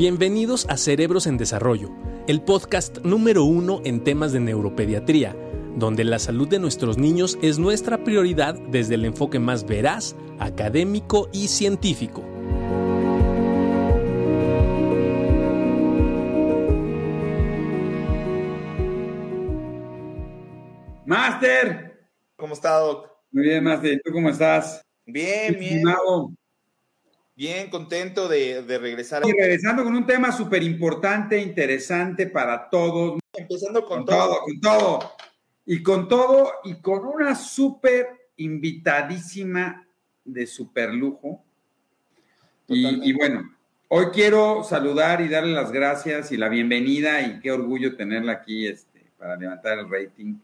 Bienvenidos a Cerebros en Desarrollo, el podcast número uno en temas de neuropediatría, donde la salud de nuestros niños es nuestra prioridad desde el enfoque más veraz, académico y científico. Master. ¿Cómo está, Doc? Muy bien, Master. ¿Tú cómo estás? Bien, bien. Bien, contento de, regresar. Y regresando con un tema súper importante, interesante para todos. Empezando con, todo. Con todo. Y con todo, y con una súper invitadísima de súper lujo. Y, y, bueno, hoy quiero saludar y darle las gracias y la bienvenida, y qué orgullo tenerla aquí este, para levantar el rating,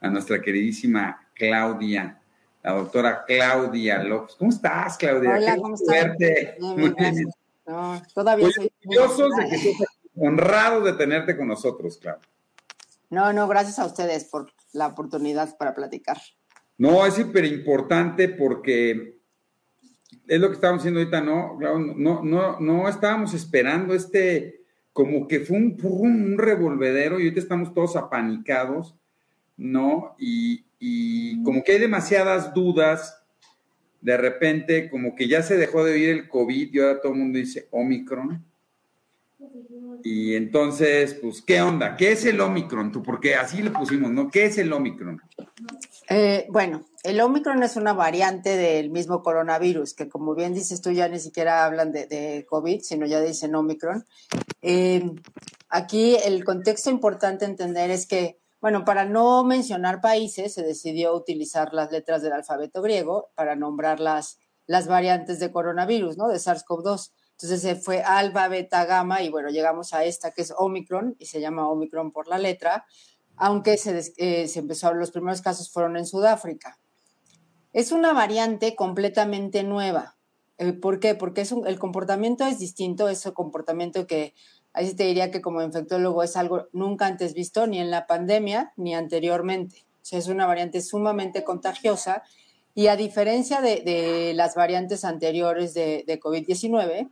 a nuestra queridísima Claudia la doctora Claudia López. ¿Cómo estás, Claudia? Hola, ¿cómo estás? Muy bien. No, todavía soy orgullosos de que estés honrado de tenerte con nosotros, Claudia. No, no, gracias a ustedes por la oportunidad para platicar. No, es súper importante porque es lo que estábamos diciendo ahorita, ¿no? No, no, no estábamos esperando este, como que fue un, un revolvedero y ahorita estamos todos apanicados, ¿no? Y, y como que hay demasiadas dudas, de repente como que ya se dejó de oír el COVID y ahora todo el mundo dice Omicron. Y entonces, pues, ¿qué onda? ¿Qué es el Omicron? Tú, porque así le pusimos, ¿no? ¿Qué es el Omicron? Eh, bueno, el Omicron es una variante del mismo coronavirus, que como bien dices tú, ya ni siquiera hablan de, COVID, sino ya dicen Omicron. Eh, aquí el contexto importante entender es que bueno, para no mencionar países, se decidió utilizar las letras del alfabeto griego para nombrar las, las variantes de coronavirus, ¿no? De SARS-CoV-2. Entonces se fue alfa, beta, gamma y bueno, llegamos a esta que es Omicron y se llama Omicron por la letra, aunque se, eh, empezó, los primeros casos fueron en Sudáfrica. Es una variante completamente nueva. Eh, ¿Por qué? Porque el comportamiento es distinto, es el comportamiento que Ahí te diría que como infectólogo es algo nunca antes visto, ni en la pandemia, ni anteriormente. O sea, es una variante sumamente contagiosa y a diferencia de, las variantes anteriores de, COVID-19,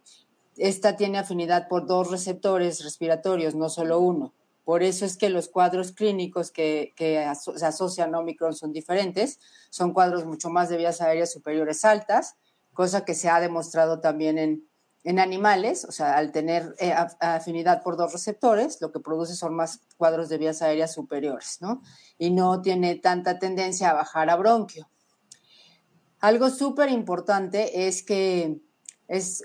esta tiene afinidad por dos receptores respiratorios, no solo uno. Por eso es que los cuadros clínicos que, se asocian a Omicron son diferentes, son cuadros mucho más de vías aéreas superiores altas, cosa que se ha demostrado también en, en animales, o sea, al tener eh, afinidad por dos receptores, lo que produce son más cuadros de vías aéreas superiores, ¿no? Y no tiene tanta tendencia a bajar a bronquio. Algo súper importante es que es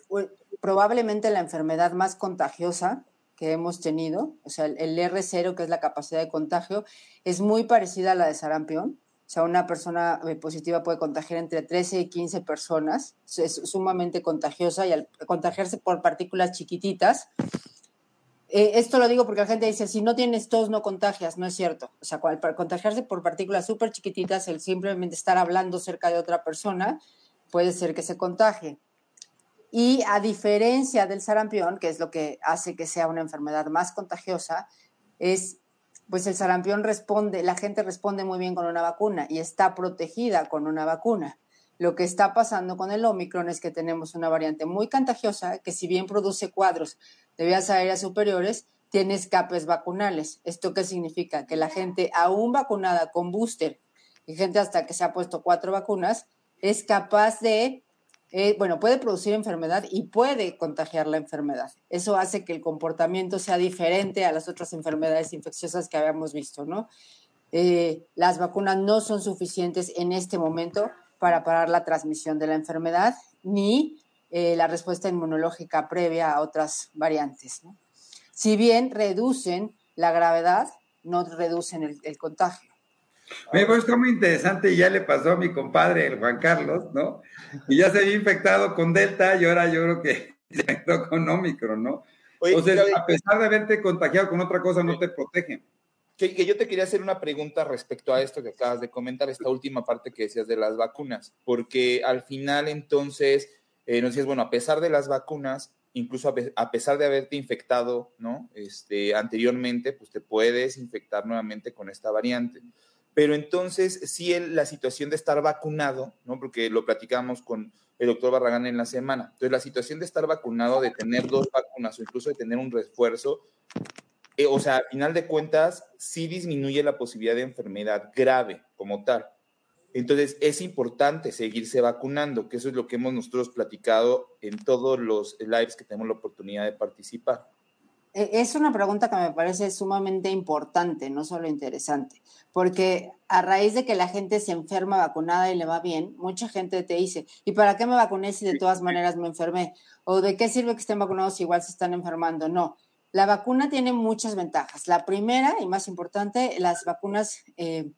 probablemente la enfermedad más contagiosa que hemos tenido, o sea, el R0, que es la capacidad de contagio, es muy parecida a la de sarampión, o sea, una persona eh, positiva puede contagiar entre 13 y 15 personas. Es sumamente contagiosa y al contagiarse por partículas chiquititas, eh, esto lo digo porque la gente dice, si no tienes tos, no contagias. No es cierto. O sea, para contagiarse por partículas súper chiquititas, el simplemente estar hablando cerca de otra persona puede ser que se contagie. Y a diferencia del sarampión, que es lo que hace que sea una enfermedad más contagiosa, es pues el sarampión responde, la gente responde muy bien con una vacuna y está protegida con una vacuna. Lo que está pasando con el Omicron es que tenemos una variante muy contagiosa que si bien produce cuadros de vías aéreas superiores, tiene escapes vacunales. ¿Esto qué significa? Que la gente aún vacunada con booster y gente hasta que se ha puesto cuatro vacunas es capaz de eh, bueno, puede producir enfermedad y puede contagiar la enfermedad. Eso hace que el comportamiento sea diferente a las otras enfermedades infecciosas que habíamos visto, ¿no? Eh, las vacunas no son suficientes en este momento para parar la transmisión de la enfermedad ni eh, la respuesta inmunológica previa a otras variantes. Si bien reducen la gravedad, no reducen el contagio. Me pues está muy interesante y ya le pasó a mi compadre, el Juan Carlos, ¿no? Y ya se había infectado con Delta y ahora yo creo que se infectó con Omicron, ¿no? Entonces, a pesar de haberte contagiado con otra cosa, no te protegen. Que, que, yo te quería hacer una pregunta respecto a esto que acabas de comentar, esta última parte que decías de las vacunas, porque al final entonces eh, nos decías, bueno, a pesar de las vacunas, incluso a, pesar de haberte infectado, ¿no? Este, anteriormente, pues te puedes infectar nuevamente con esta variante. Pero entonces, sí, la situación de estar vacunado, ¿no? Porque lo platicamos con el doctor Barragán en la semana. Entonces, la situación de estar vacunado, de tener dos vacunas o incluso de tener un refuerzo, eh, o sea, al final de cuentas, sí disminuye la posibilidad de enfermedad grave como tal. Entonces, es importante seguirse vacunando, que eso es lo que hemos nosotros platicado en todos los lives que tenemos la oportunidad de participar. E, es una pregunta que me parece sumamente importante, no solo interesante, porque a raíz de que la gente se enferma vacunada y le va bien, mucha gente te dice, ¿y para qué me vacuné si de todas maneras me enfermé? ¿O de qué sirve que estén vacunados si igual se están enfermando? No, la vacuna tiene muchas ventajas. La primera y más importante, las vacunas, eh,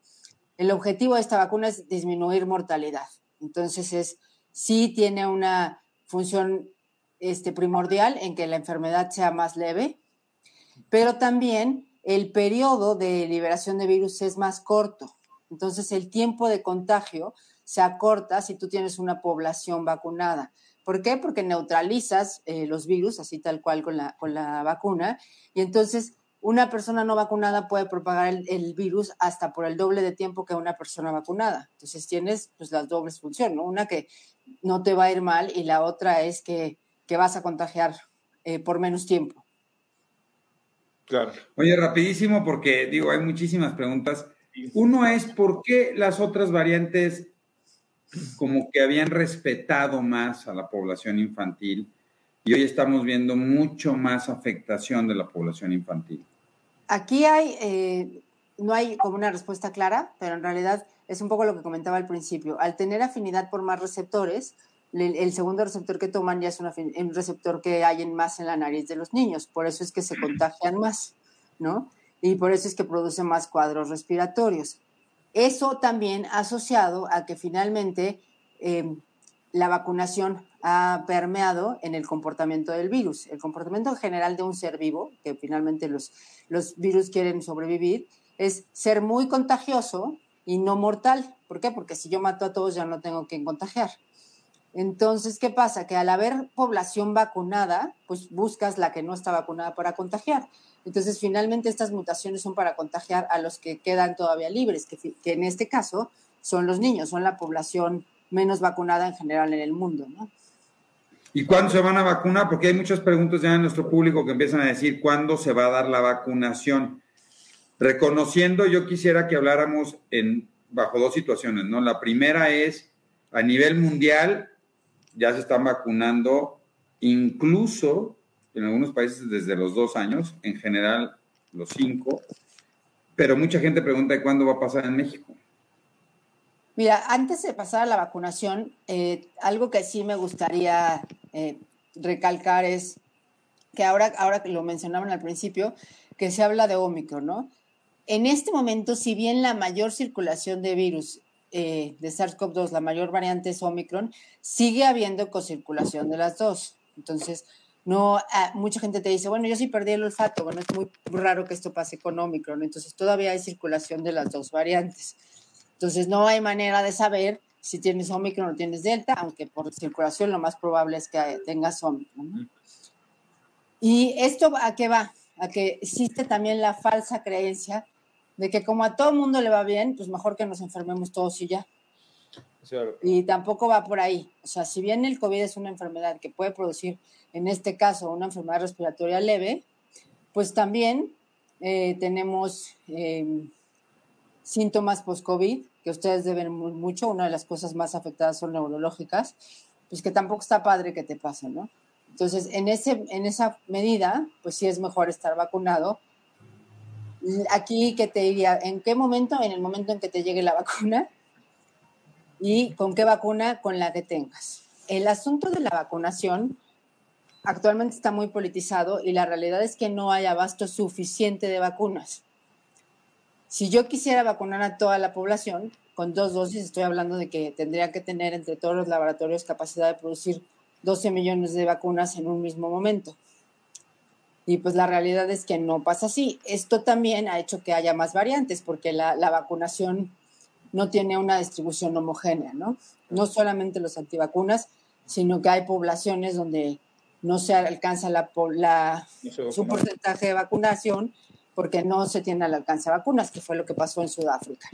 el objetivo de esta vacuna es disminuir mortalidad. Entonces, es, sí tiene una función este, primordial en que la enfermedad sea más leve pero también el periodo de liberación de virus es más corto. Entonces, el tiempo de contagio se acorta si tú tienes una población vacunada. ¿Por qué? Porque neutralizas eh, los virus, así tal cual con la, con la vacuna, y entonces una persona no vacunada puede propagar el, virus hasta por el doble de tiempo que una persona vacunada. Entonces tienes pues las dobles funciones, Una que no te va a ir mal y la otra es que, vas a contagiar eh, por menos tiempo. Oye, rapidísimo, porque digo, hay muchísimas preguntas. Uno es, ¿por qué las otras variantes como que habían respetado más a la población infantil y hoy estamos viendo mucho más afectación de la población infantil? Aquí hay, eh, no hay como una respuesta clara, pero en realidad es un poco lo que comentaba al principio. Al tener afinidad por más receptores, el segundo receptor que toman ya es un receptor que hay en más en la nariz de los niños, por eso es que se contagian más, ¿no? Y por eso es que producen más cuadros respiratorios. Eso también asociado a que finalmente em, la vacunación ha permeado en el comportamiento del virus. El comportamiento general de un ser vivo, que finalmente los, virus quieren sobrevivir, es ser muy contagioso y no mortal. ¿Por qué? Porque si yo mato a todos ya no tengo que contagiar. Entonces, ¿qué pasa? Que al haber población vacunada, pues buscas la que no está vacunada para contagiar. Entonces, finalmente estas mutaciones son para contagiar a los que quedan todavía libres, que, en este caso son los niños, son la población menos vacunada en general en el mundo, ¿no? ¿Y cuándo se van a vacunar? Porque hay muchas preguntas ya en nuestro público que empiezan a decir cuándo se va a dar la vacunación. Reconociendo, yo quisiera que habláramos en, bajo dos situaciones, ¿no? La primera es a nivel mundial, ya se están vacunando, incluso en algunos países desde los dos años, en general los cinco, pero mucha gente pregunta cuándo va a pasar en México. Mira, antes de pasar a la vacunación, eh, algo que sí me gustaría eh, recalcar es que ahora, ahora que lo mencionaban al principio, que se habla de Omicron, ¿no? En este momento, si bien la mayor circulación de virus eh, de SARS-CoV-2, la mayor variante es Omicron, sigue habiendo cocirculación de las dos. Entonces, no, ah, mucha gente te dice, bueno, yo sí perdí el olfato, bueno, es muy raro que esto pase con Omicron, entonces todavía hay circulación de las dos variantes. Entonces, no hay manera de saber si tienes Omicron o tienes Delta, aunque por circulación lo más probable es que tengas Omicron. ¿Y esto a qué va? A que existe también la falsa creencia de que como a todo el mundo le va bien, pues mejor que nos enfermemos todos y ya. Y tampoco va por ahí. O sea, si bien el COVID es una enfermedad que puede producir, en este caso, una enfermedad respiratoria leve, pues también eh, tenemos eh, síntomas post-COVID, que ustedes deben mucho. Una de las cosas más afectadas son neurológicas, pues que tampoco está padre que te pasen, ¿no? Entonces, en, ese, en esa medida, pues sí es mejor estar vacunado aquí que te diría, ¿en qué momento? En el momento en que te llegue la vacuna y con qué vacuna, con la que tengas. El asunto de la vacunación actualmente está muy politizado y la realidad es que no hay abasto suficiente de vacunas. Si yo quisiera vacunar a toda la población con dos dosis, estoy hablando de que tendría que tener entre todos los laboratorios capacidad de producir 12 millones de vacunas en un mismo momento. Y pues la realidad es que no pasa así. Esto también ha hecho que haya más variantes porque la, vacunación no tiene una distribución homogénea, ¿no? No solamente los antivacunas, sino que hay poblaciones donde no se alcanza la, la su porcentaje de vacunación porque no se tiene al alcance de vacunas, que fue lo que pasó en Sudáfrica.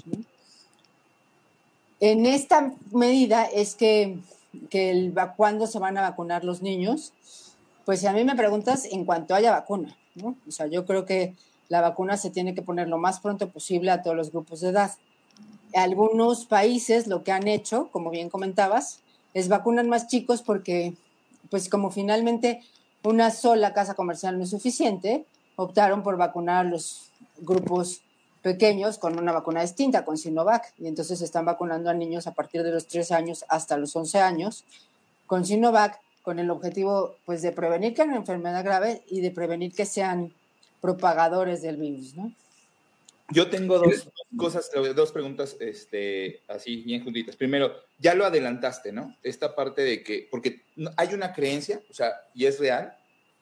En esta medida es que, que el, cuándo se van a vacunar los niños. Pues si a mí me preguntas, en cuanto haya vacuna. O sea, yo creo que la vacuna se tiene que poner lo más pronto posible a todos los grupos de edad. Algunos países lo que han hecho, como bien comentabas, es vacunar más chicos porque, pues como finalmente una sola casa comercial no es suficiente, optaron por vacunar a los grupos pequeños con una vacuna distinta, con Sinovac, y entonces están vacunando a niños a partir de los 3 años hasta los 11 años con Sinovac, con el objetivo pues de prevenir que haya una enfermedad grave y de prevenir que sean propagadores del virus, ¿no? Yo tengo dos, cosas, dos preguntas este, así bien juntitas. Primero, ya lo adelantaste, ¿no? Esta parte de que, porque hay una creencia, o sea, y es real,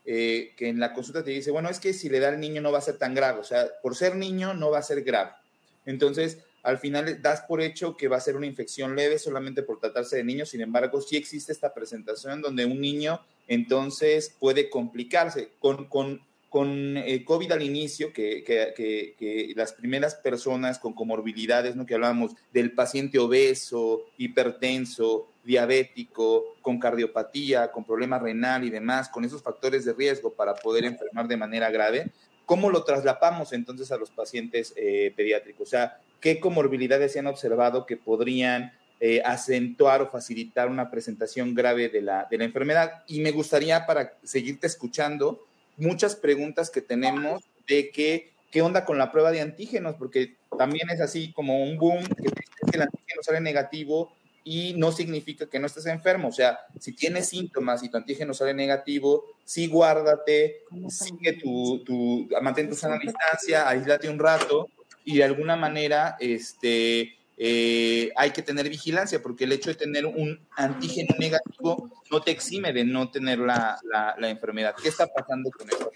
eh, que en la consulta te dice, bueno, es que si le da al niño no va a ser tan grave, o sea, por ser niño no va a ser grave. Entonces, al final das por hecho que va a ser una infección leve solamente por tratarse de niño, sin embargo, sí existe esta presentación donde un niño entonces puede complicarse con, con con eh, COVID al inicio, que, que, las primeras personas con comorbilidades, ¿no? que hablábamos del paciente obeso, hipertenso, diabético, con cardiopatía, con problema renal y demás, con esos factores de riesgo para poder enfermar de manera grave, ¿cómo lo traslapamos entonces a los pacientes eh, pediátricos? O sea, ¿qué comorbilidades se han observado que podrían eh, acentuar o facilitar una presentación grave de la, de la enfermedad? Y me gustaría, para seguirte escuchando, muchas preguntas que tenemos de que, qué onda con la prueba de antígenos, porque también es así como un boom, que, el antígeno sale negativo y no significa que no estés enfermo. O sea, si tienes síntomas y tu antígeno sale negativo, sí guárdate, sigue tu, tu, mantén tu sana distancia, aíslate un rato y de alguna manera, este, eh, hay que tener vigilancia porque el hecho de tener un antígeno negativo no te exime de no tener la, la, enfermedad. ¿Qué está pasando con eso?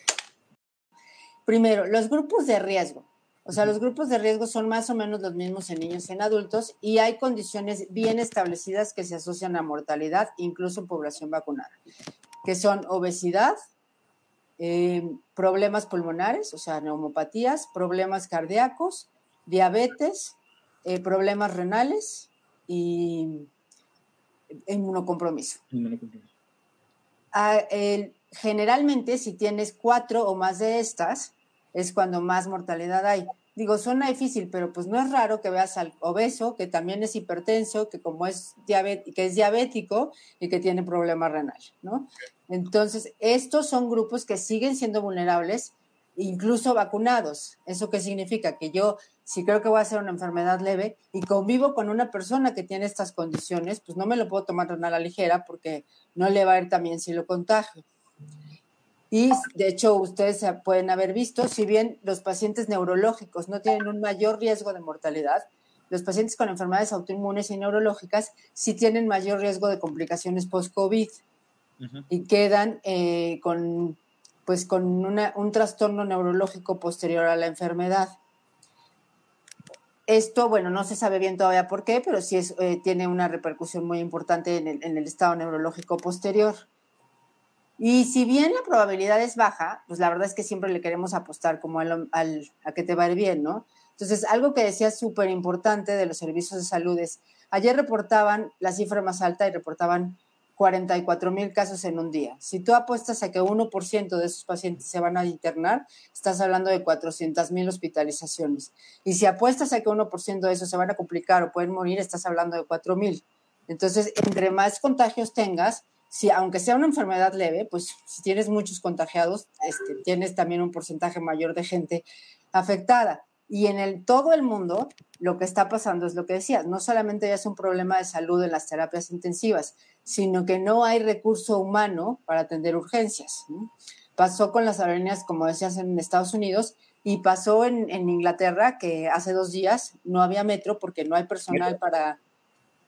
Primero, los grupos de riesgo. O sea, los grupos de riesgo son más o menos los mismos en niños y en adultos y hay condiciones bien establecidas que se asocian a mortalidad, incluso en población vacunada, que son obesidad, eh, problemas pulmonares, o sea, neumopatías, problemas cardíacos, diabetes, eh, problemas renales y inmunocompromiso. inmunocompromiso. Ah, generalmente, si tienes cuatro o más de estas, es cuando más mortalidad hay. Digo, suena difícil, pero pues no es raro que veas al obeso, que también es hipertenso, que como es que es diabético y que tiene problema renal, ¿no? Entonces, estos son grupos que siguen siendo vulnerables, incluso vacunados. ¿Eso qué significa? Que yo si creo que voy a ser una enfermedad leve y convivo con una persona que tiene estas condiciones, pues no me lo puedo tomar a la ligera porque no le va a ir también si lo contagio. Y de hecho, ustedes pueden haber visto, si bien los pacientes neurológicos no tienen un mayor riesgo de mortalidad, los pacientes con enfermedades autoinmunes y neurológicas sí tienen mayor riesgo de complicaciones post-COVID y quedan eh, con, pues, con un trastorno neurológico posterior a la enfermedad. Esto, bueno, no se sabe bien todavía por qué, pero sí es, eh, tiene una repercusión muy importante en el, estado neurológico posterior. Y si bien la probabilidad es baja, pues la verdad es que siempre le queremos apostar como al, a que te va bien, ¿no? Entonces, algo que decía súper importante de los servicios de salud es, ayer reportaban la cifra más alta y reportaban 44 mil casos en un día. Si tú apuestas a que 1% de esos pacientes se van a internar, estás hablando de 400 mil hospitalizaciones. Y si apuestas a que 1% de esos se van a complicar o pueden morir, estás hablando de 4 mil. Entonces, entre más contagios tengas, si, aunque sea una enfermedad leve, pues si tienes muchos contagiados, este, tienes también un porcentaje mayor de gente afectada. Y en el, todo el mundo lo que está pasando es lo que decías, no solamente es un problema de salud en las terapias intensivas, sino que no hay recurso humano para atender urgencias. Pasó con las aerolíneas, como decías, en Estados Unidos y pasó en, Inglaterra que hace dos días no había metro porque no hay personal para,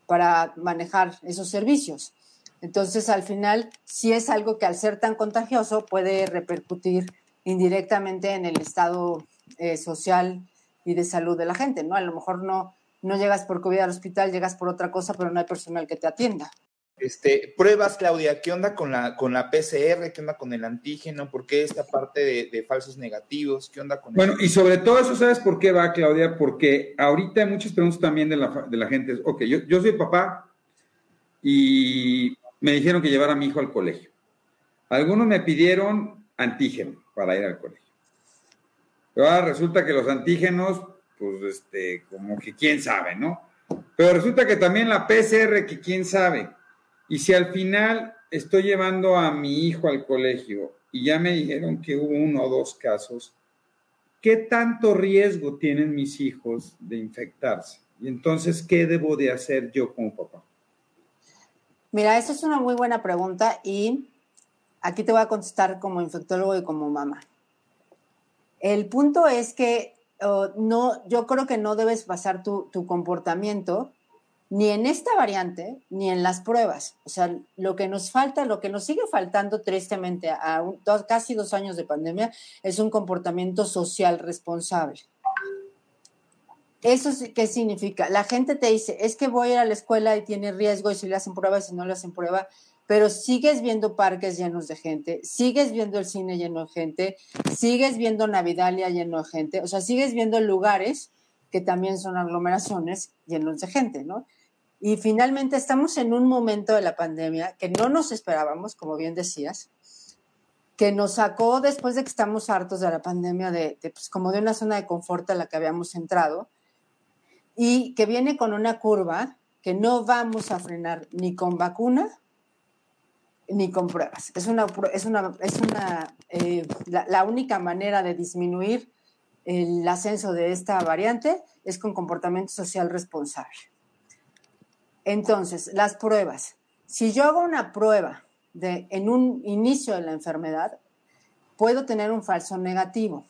para manejar esos servicios. Entonces, al final, sí es algo que al ser tan contagioso puede repercutir indirectamente en el estado eh, social y de salud de la gente, ¿no? A lo mejor no, no llegas por COVID al hospital, llegas por otra cosa, pero no hay personal que te atienda. Este, pruebas, Claudia, ¿qué onda con la, con la PCR? ¿Qué onda con el antígeno? ¿Por qué esta parte de, falsos negativos? ¿Qué onda con Bueno, y sobre todo eso, ¿sabes por qué va, Claudia? Porque ahorita hay muchas preguntas también de la, de la gente. Ok, yo, yo soy papá y me dijeron que llevara a mi hijo al colegio. Algunos me pidieron antígeno para ir al colegio. Pero ahora resulta que los antígenos, pues, este, como que quién sabe, ¿no? Pero resulta que también la PCR, que quién sabe. Y si al final estoy llevando a mi hijo al colegio y ya me dijeron que hubo uno o dos casos, ¿qué tanto riesgo tienen mis hijos de infectarse? Y entonces, ¿qué debo de hacer yo como papá? Mira, esa es una muy buena pregunta y aquí te voy a contestar como infectólogo y como mamá. El punto es que oh, no, yo creo que no debes basar tu, comportamiento ni en esta variante, ni en las pruebas. O sea, lo que nos falta, lo que nos sigue faltando tristemente a casi dos años de pandemia es un comportamiento social responsable. ¿Eso qué significa? La gente te dice, es que voy a ir a la escuela y tiene riesgo y si le hacen prueba y si no le hacen prueba, pero sigues viendo parques llenos de gente, sigues viendo el cine lleno de gente, sigues viendo Navidalia lleno de gente, o sea, sigues viendo lugares que también son aglomeraciones llenos de gente, ¿no? Y finalmente estamos en un momento de la pandemia que no nos esperábamos, como bien decías, que nos sacó después de que estamos hartos de la pandemia, de, pues como de una zona de confort a la que habíamos entrado, y que viene con una curva que no vamos a frenar ni con vacuna ni con pruebas. Es una, es una, es una eh, la, única manera de disminuir el ascenso de esta variante es con comportamiento social responsable. Entonces, las pruebas. Si yo hago una prueba de, en un inicio de la enfermedad, puedo tener un falso negativo.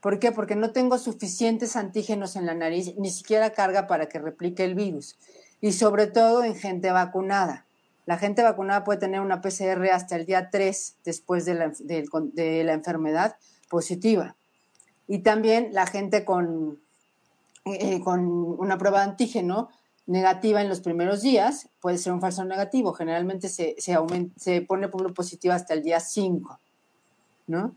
¿Por qué? Porque no tengo suficientes antígenos en la nariz, ni siquiera carga para que replique el virus. Y sobre todo en gente vacunada. La gente vacunada puede tener una PCR hasta el día 3 después de la, enfermedad positiva. Y también la gente con, eh, con una prueba de antígeno negativa en los primeros días, puede ser un falso negativo. Generalmente se, se, se pone positivo hasta el día 5, ¿no?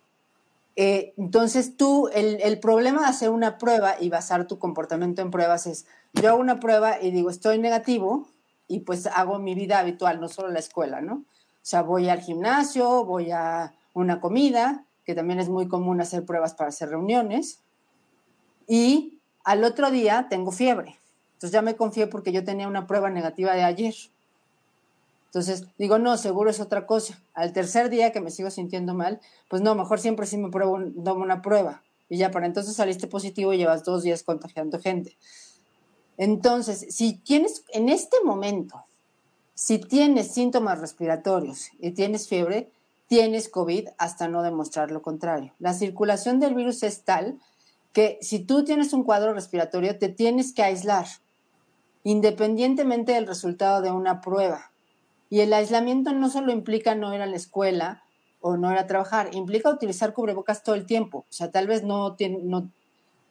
Eh, entonces tú, el, el, problema de hacer una prueba y basar tu comportamiento en pruebas es, yo hago una prueba y digo, estoy negativo y pues hago mi vida habitual, no solo la escuela, ¿no? O sea, voy al gimnasio, voy a una comida, que también es muy común hacer pruebas para hacer reuniones, y al otro día tengo fiebre entonces ya me confié porque yo tenía una prueba negativa de ayer. Entonces digo, no, seguro es otra cosa. Al tercer día que me sigo sintiendo mal, pues no, mejor siempre sí me pruebo, tomo una prueba. Y ya para entonces saliste positivo y llevas dos días contagiando gente. Entonces, si tienes en este momento, si tienes síntomas respiratorios y tienes fiebre, tienes COVID hasta no demostrar lo contrario. La circulación del virus es tal que si tú tienes un cuadro respiratorio, te tienes que aislar independientemente del resultado de una prueba. Y el aislamiento no solo implica no ir a la escuela o no ir a trabajar, implica utilizar cubrebocas todo el tiempo. O sea, tal vez no, no,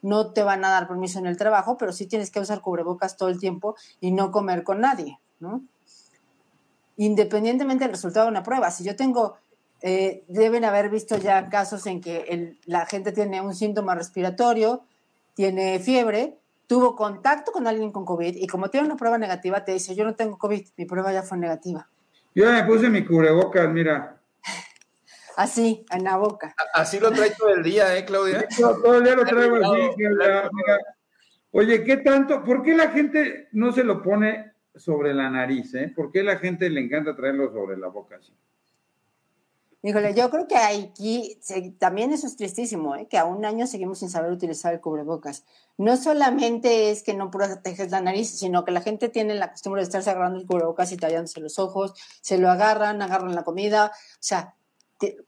no te van a dar permiso en el trabajo, pero sí tienes que usar cubrebocas todo el tiempo y no comer con nadie, ¿no? Independientemente del resultado de una prueba. Si yo tengo, eh, deben haber visto ya casos en que la gente tiene un síntoma respiratorio, tiene fiebre, tuvo contacto con alguien con COVID y como tiene una prueba negativa, te dice, yo no tengo COVID, mi prueba ya fue negativa. Yo me puse mi cubrebocas, mira. Así, en la boca. Así lo trae todo el día, ¿eh, Claudia? Todo, el día lo traigo así. Oye, ¿qué tanto? ¿Por qué la gente no se lo pone sobre la nariz, eh? ¿Por qué la gente le encanta traerlo sobre la boca así? Híjole, yo creo que aquí también eso es tristísimo, ¿eh? que a un año seguimos sin saber utilizar el cubrebocas. No solamente es que no proteges la nariz, sino que la gente tiene la costumbre de estarse agarrando el cubrebocas y tallándose los ojos, se lo agarran, agarran la comida. O sea,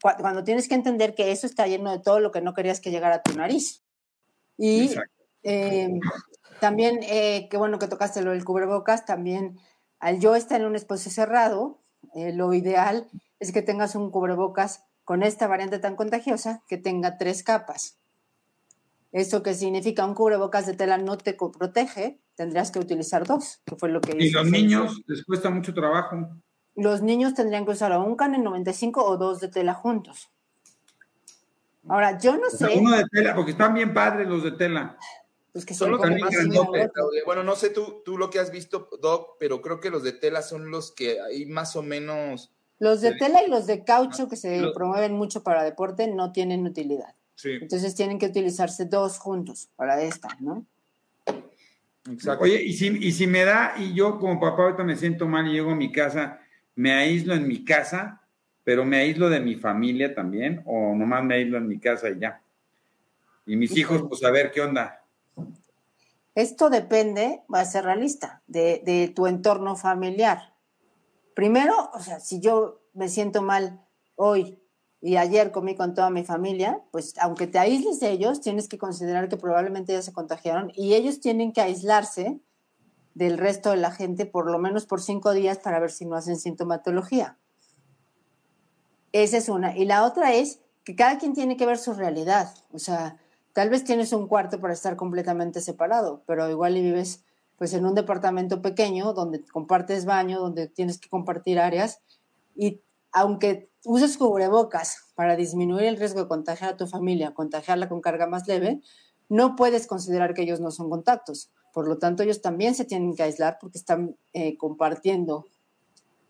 cuando tienes que entender que eso está lleno de todo lo que no querías que llegara a tu nariz. Y eh, también, eh, qué bueno que tocaste lo del cubrebocas, también al yo estar en un espacio cerrado, eh, lo ideal es que tengas un cubrebocas con esta variante tan contagiosa que tenga tres capas. Eso que significa un cubrebocas de tela no te protege, tendrías que utilizar dos, que fue lo que Y los niños les cuesta mucho trabajo. Los niños tendrían que usar un KN95 o dos de tela juntos. Ahora, yo no sé. uno de tela, porque están bien padres los de tela. Pues que son, los que más Bueno, no sé tú, tú lo que has visto, Doc, pero creo que los de tela son los que hay más o menos. Los de tela y los de caucho que se promueven mucho para deporte no tienen utilidad. Sí. Entonces tienen que utilizarse dos juntos para esta, ¿no? Exacto. Oye, y si, y si me da, y yo como papá ahorita me siento mal y llego a mi casa, me aíslo en mi casa, pero me aíslo de mi familia también, o nomás me aíslo en mi casa y ya. Y mis hijos, pues a ver qué onda. Esto depende, va a ser realista, de, de tu entorno familiar. Primero, o sea, si yo me siento mal hoy y ayer comí con toda mi familia, pues aunque te aísles de ellos, tienes que considerar que probablemente ya se contagiaron y ellos tienen que aislarse del resto de la gente por lo menos por cinco días para ver si no hacen sintomatología. Esa es una. Y la otra es que cada quien tiene que ver su realidad. O sea, tal vez tienes un cuarto para estar completamente separado, pero igual y vives pues en un departamento pequeño donde compartes baño, donde tienes que compartir áreas y aunque uses cubrebocas para disminuir el riesgo de contagiar a tu familia, contagiarla con carga más leve, no puedes considerar que ellos no son contactos. Por lo tanto, ellos también se tienen que aislar porque están eh, compartiendo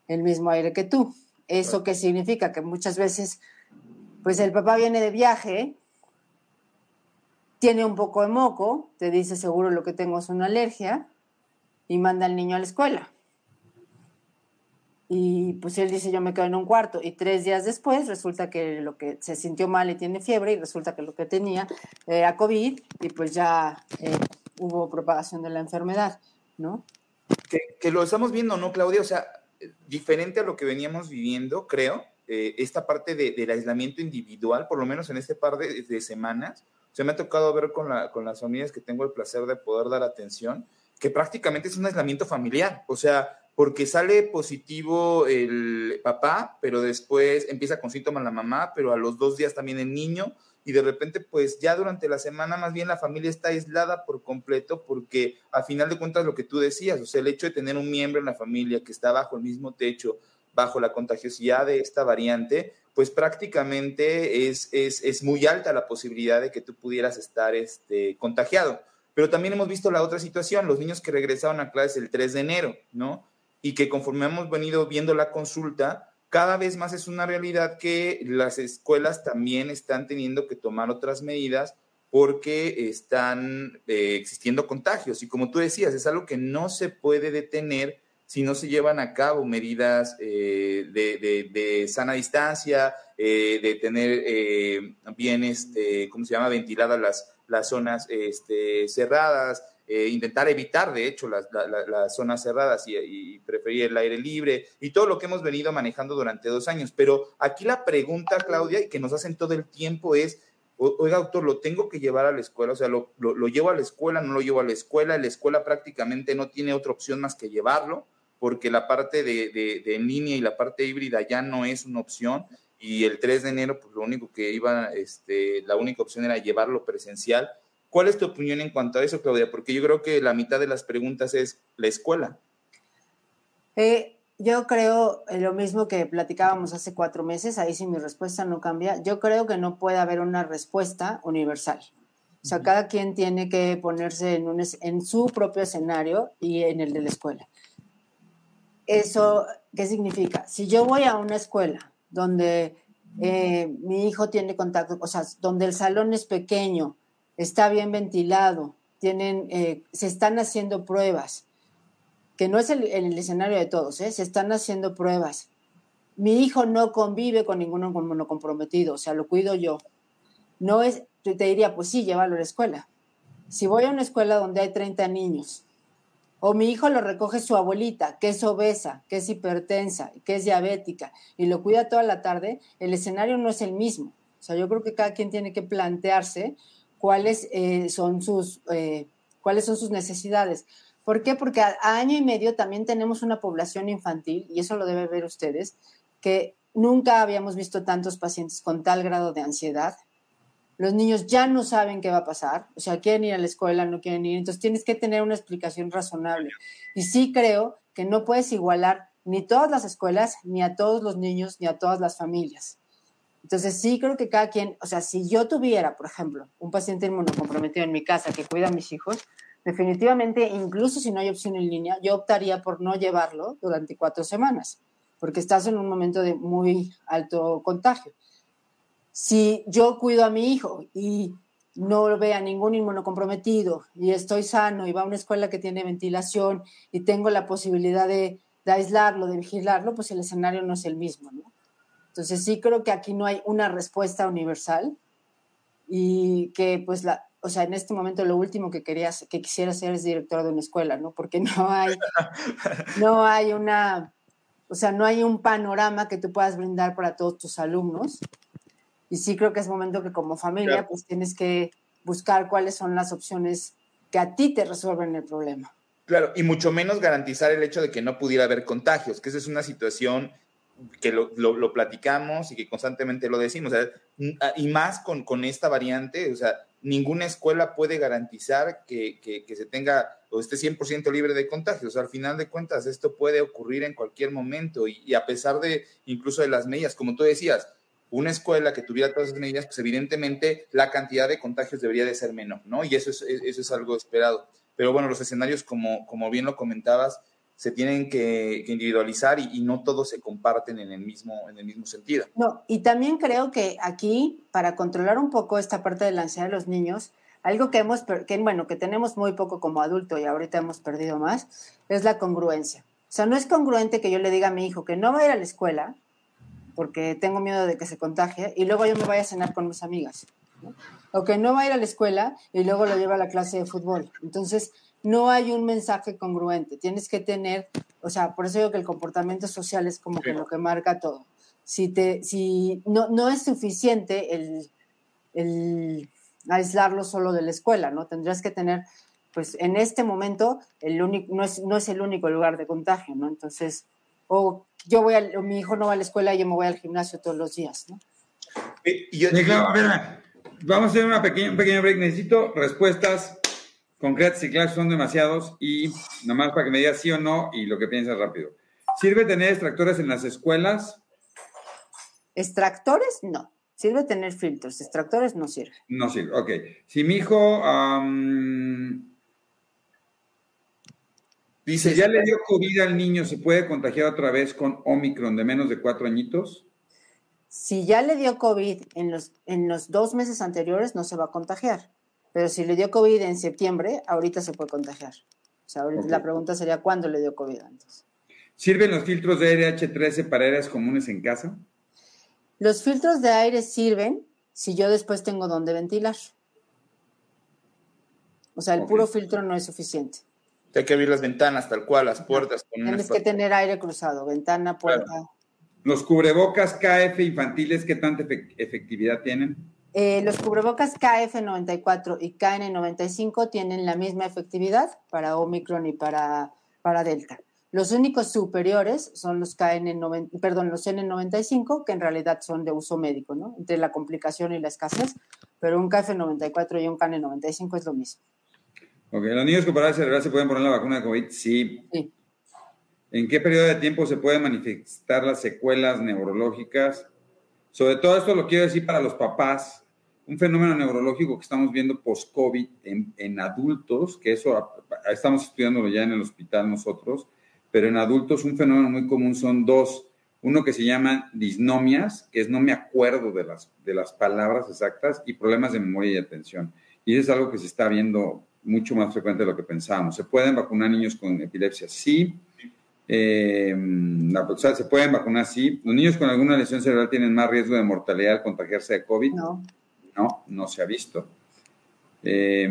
el mismo aire que tú. ¿Eso qué significa? Que muchas veces, pues el papá viene de viaje, tiene un poco de moco, te dice seguro lo que tengo es una alergia y manda al niño a la escuela. Y pues él dice, yo me quedo en un cuarto. Y tres días después resulta que lo que se sintió mal y tiene fiebre y resulta que lo que tenía era COVID y pues ya eh, hubo propagación de la enfermedad, ¿no? Que, que, lo estamos viendo, ¿no, Claudia? O sea, diferente a lo que veníamos viviendo, creo, eh, esta parte de, del aislamiento individual, por lo menos en este par de, de semanas, se me ha tocado ver con, la, con las familias que tengo el placer de poder dar atención, que prácticamente es un aislamiento familiar. O sea, porque sale positivo el papá, pero después empieza con síntomas la mamá, pero a los dos días también el niño, y de repente pues ya durante la semana más bien la familia está aislada por completo porque a final de cuentas lo que tú decías, o sea, el hecho de tener un miembro en la familia que está bajo el mismo techo, bajo la contagiosidad de esta variante, pues prácticamente es, es, es muy alta la posibilidad de que tú pudieras estar este, contagiado. Pero también hemos visto la otra situación, los niños que regresaron a clases el 3 de enero, ¿no? Y que conforme hemos venido viendo la consulta, cada vez más es una realidad que las escuelas también están teniendo que tomar otras medidas porque están eh, existiendo contagios. Y como tú decías, es algo que no se puede detener si no se llevan a cabo medidas eh, de, sana distancia, eh, de tener bien, este, ¿cómo se llama?, ventiladas las, las zonas este, cerradas, eh, intentar evitar, de hecho, las, zonas cerradas y, preferir el aire libre y todo lo que hemos venido manejando durante dos años. Pero aquí la pregunta, Claudia, y que nos hacen todo el tiempo es, oiga, doctor, ¿lo tengo que llevar a la escuela? O sea, ¿lo, lo, llevo a la escuela? ¿No lo llevo a la escuela? La escuela prácticamente no tiene otra opción más que llevarlo, porque la parte de, de, en línea y la parte híbrida ya no es una opción. Y el 3 de enero, pues lo único que iba, este, la única opción era llevarlo presencial ¿Cuál es tu opinión en cuanto a eso, Claudia? Porque yo creo que la mitad de las preguntas es la escuela. Eh, yo creo eh, lo mismo que platicábamos hace cuatro meses, ahí sí mi respuesta no cambia. Yo creo que no puede haber una respuesta universal. O sea, cada quien tiene que ponerse en, un, en su propio escenario y en el de la escuela. ¿Eso qué significa? Si yo voy a una escuela donde eh, mi hijo tiene contacto, o sea, donde el salón es pequeño, está bien ventilado, tienen, eh, se están haciendo pruebas, que no es el, el escenario de todos, ¿eh? se están haciendo pruebas. Mi hijo no convive con ninguno comprometido, o sea, lo cuido yo. No es, te diría, pues sí, llévalo a la escuela. Si voy a una escuela donde hay 30 niños, o mi hijo lo recoge su abuelita, que es obesa, que es hipertensa, que es diabética, y lo cuida toda la tarde, el escenario no es el mismo. O sea, yo creo que cada quien tiene que plantearse cuáles, eh, son, sus, eh, cuáles son sus necesidades. ¿Por qué? Porque a, año y medio también tenemos una población infantil, y eso lo deben ver ustedes, que nunca habíamos visto tantos pacientes con tal grado de ansiedad. los niños ya no saben qué va a pasar, o sea, quieren ir a la escuela, no quieren ir, entonces tienes que tener una explicación razonable. Y sí creo que no puedes igualar ni todas las escuelas, ni a todos los niños, ni a todas las familias. Entonces sí creo que cada quien, o sea, si yo tuviera, por ejemplo, un paciente inmunocomprometido en mi casa que cuida a mis hijos, definitivamente, incluso si no hay opción en línea, yo optaría por no llevarlo durante cuatro semanas, porque estás en un momento de muy alto contagio. Si yo cuido a mi hijo y no vea ningún inmunocomprometido y estoy sano y va a una escuela que tiene ventilación y tengo la posibilidad de, de aislarlo, de vigilarlo, pues el escenario no es el mismo, ¿no? Entonces sí creo que aquí no hay una respuesta universal y que pues la, o sea, en este momento lo último que querías, que quisiera ser es director de una escuela, ¿no? Porque no hay, no hay una, o sea, no hay un panorama que tú puedas brindar para todos tus alumnos. Y sí creo que es momento que como familia, claro. pues tienes que buscar cuáles son las opciones que a ti te resuelven el problema. Claro, y mucho menos garantizar el hecho de que no pudiera haber contagios, que esa es una situación que lo, lo, platicamos y que constantemente lo decimos, y más con, con, esta variante, o sea, ninguna escuela puede garantizar que, que, se tenga o esté 100% libre de contagios. Al final de cuentas, esto puede ocurrir en cualquier momento y, a pesar de incluso de las medidas, como tú decías, una escuela que tuviera todas esas medidas, pues evidentemente la cantidad de contagios debería de ser menor, ¿no? Y eso es, eso es algo esperado. Pero bueno, los escenarios, como, como bien lo comentabas, se tienen que, individualizar y, no todos se comparten en el, mismo, en el mismo sentido. No, y también creo que aquí, para controlar un poco esta parte de la ansiedad de los niños, algo que hemos, que, bueno, que tenemos muy poco como adulto y ahorita hemos perdido más, es la congruencia. O sea, no es congruente que yo le diga a mi hijo que no va a ir a la escuela porque tengo miedo de que se contagie y luego yo me vaya a cenar con mis amigas. O que no va a ir a la escuela y luego lo lleva a la clase de fútbol. Entonces, no hay un mensaje congruente. Tienes que tener, o sea, por eso digo que el comportamiento social es como que lo que marca todo. Si, te, si no, no es suficiente el, el aislarlo solo de la escuela, ¿no? Tendrías que tener, pues en este momento, el único, no, es, no es el único lugar de contagio, ¿no? Entonces, o yo voy a, o mi hijo no va a la escuela y yo me voy al gimnasio todos los días, ¿no? Y yo, claro, a ver, vamos a hacer una pequeña, un pequeño break. Necesito respuestas concretas y claras son demasiados y nada más para que me digas sí o no y lo que piensas rápido. ¿Sirve tener extractores en las escuelas? ¿Extractores? No. Sirve tener filtros. Extractores no sirve. No sirve, ok. Si mi hijo um, dice, ya le dio COVID al niño, ¿se puede contagiar otra vez con Omicron de menos de cuatro añitos? Si ya le dio COVID en los, en los dos meses anteriores, no se va a contagiar. Pero si le dio COVID en septiembre, ahorita se puede contagiar. O sea, okay. la pregunta sería cuándo le dio COVID antes. ¿Sirven los filtros de RH13 para áreas comunes en casa? Los filtros de aire sirven si yo después tengo donde ventilar. O sea, el okay. puro filtro no es suficiente. Hay que abrir las ventanas tal cual, las puertas. Con Tienes que tener aire cruzado, ventana, puerta. Claro. ¿Los cubrebocas KF infantiles qué tanta efectividad tienen? Eh, los cubrebocas KF94 y KN95 tienen la misma efectividad para Omicron y para, para Delta. Los únicos superiores son los KN90, perdón, los N95, que en realidad son de uso médico, ¿no? Entre la complicación y la escasez, pero un KF94 y un KN95 es lo mismo. Ok, ¿los niños con parálisis cerebral se pueden poner la vacuna de COVID? Sí. sí. ¿En qué periodo de tiempo se pueden manifestar las secuelas neurológicas? Sobre todo esto lo quiero decir para los papás, un fenómeno neurológico que estamos viendo post-COVID en, adultos, que eso estamos estudiándolo ya en el hospital nosotros, pero en adultos un fenómeno muy común son dos. Uno que se llama disnomias, que es no me acuerdo de las, de las palabras exactas, y problemas de memoria y atención. Y es algo que se está viendo mucho más frecuente de lo que pensábamos. ¿Se pueden vacunar niños con epilepsia? Sí. Eh, la, o sea, se pueden vacunar, sí. ¿Los niños con alguna lesión cerebral tienen más riesgo de mortalidad al contagiarse de COVID? No. No, no se ha visto. Eh,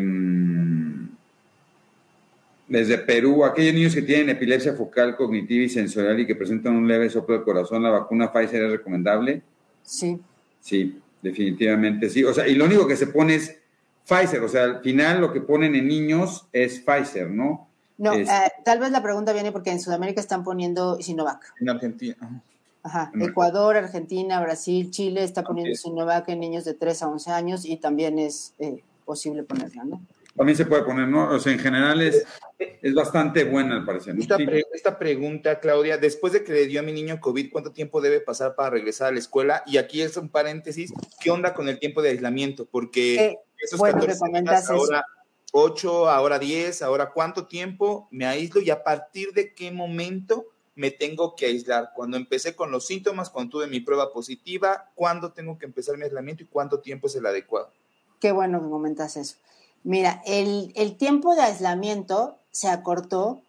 desde Perú, aquellos niños que tienen epilepsia focal, cognitiva y sensorial y que presentan un leve soplo del corazón, ¿la vacuna Pfizer es recomendable? Sí. Sí, definitivamente sí. O sea, y lo único que se pone es Pfizer. O sea, al final lo que ponen en niños es Pfizer, ¿no? No, es, eh, tal vez la pregunta viene porque en Sudamérica están poniendo Sinovac. En Argentina. Ajá. Ecuador, Argentina, Brasil, Chile está poniendo Sinovac en niños de 3 a 11 años y también es eh, posible ponerla, ¿no? También se puede poner, ¿no? O sea, en general es, es bastante buena, al parecer. Esta, esta, pregunta, Claudia, después de que le dio a mi niño COVID, ¿cuánto tiempo debe pasar para regresar a la escuela? Y aquí es un paréntesis, ¿qué onda con el tiempo de aislamiento? Porque eh, esos bueno, 14 ahora 8, ahora 10, ahora cuánto tiempo me aíslo y a partir de qué momento me tengo que aislar. Cuando empecé con los síntomas, cuando tuve mi prueba positiva, ¿cuándo tengo que empezar mi aislamiento y cuánto tiempo es el adecuado? Qué bueno que comentas eso. Mira, el, tiempo de aislamiento se acortó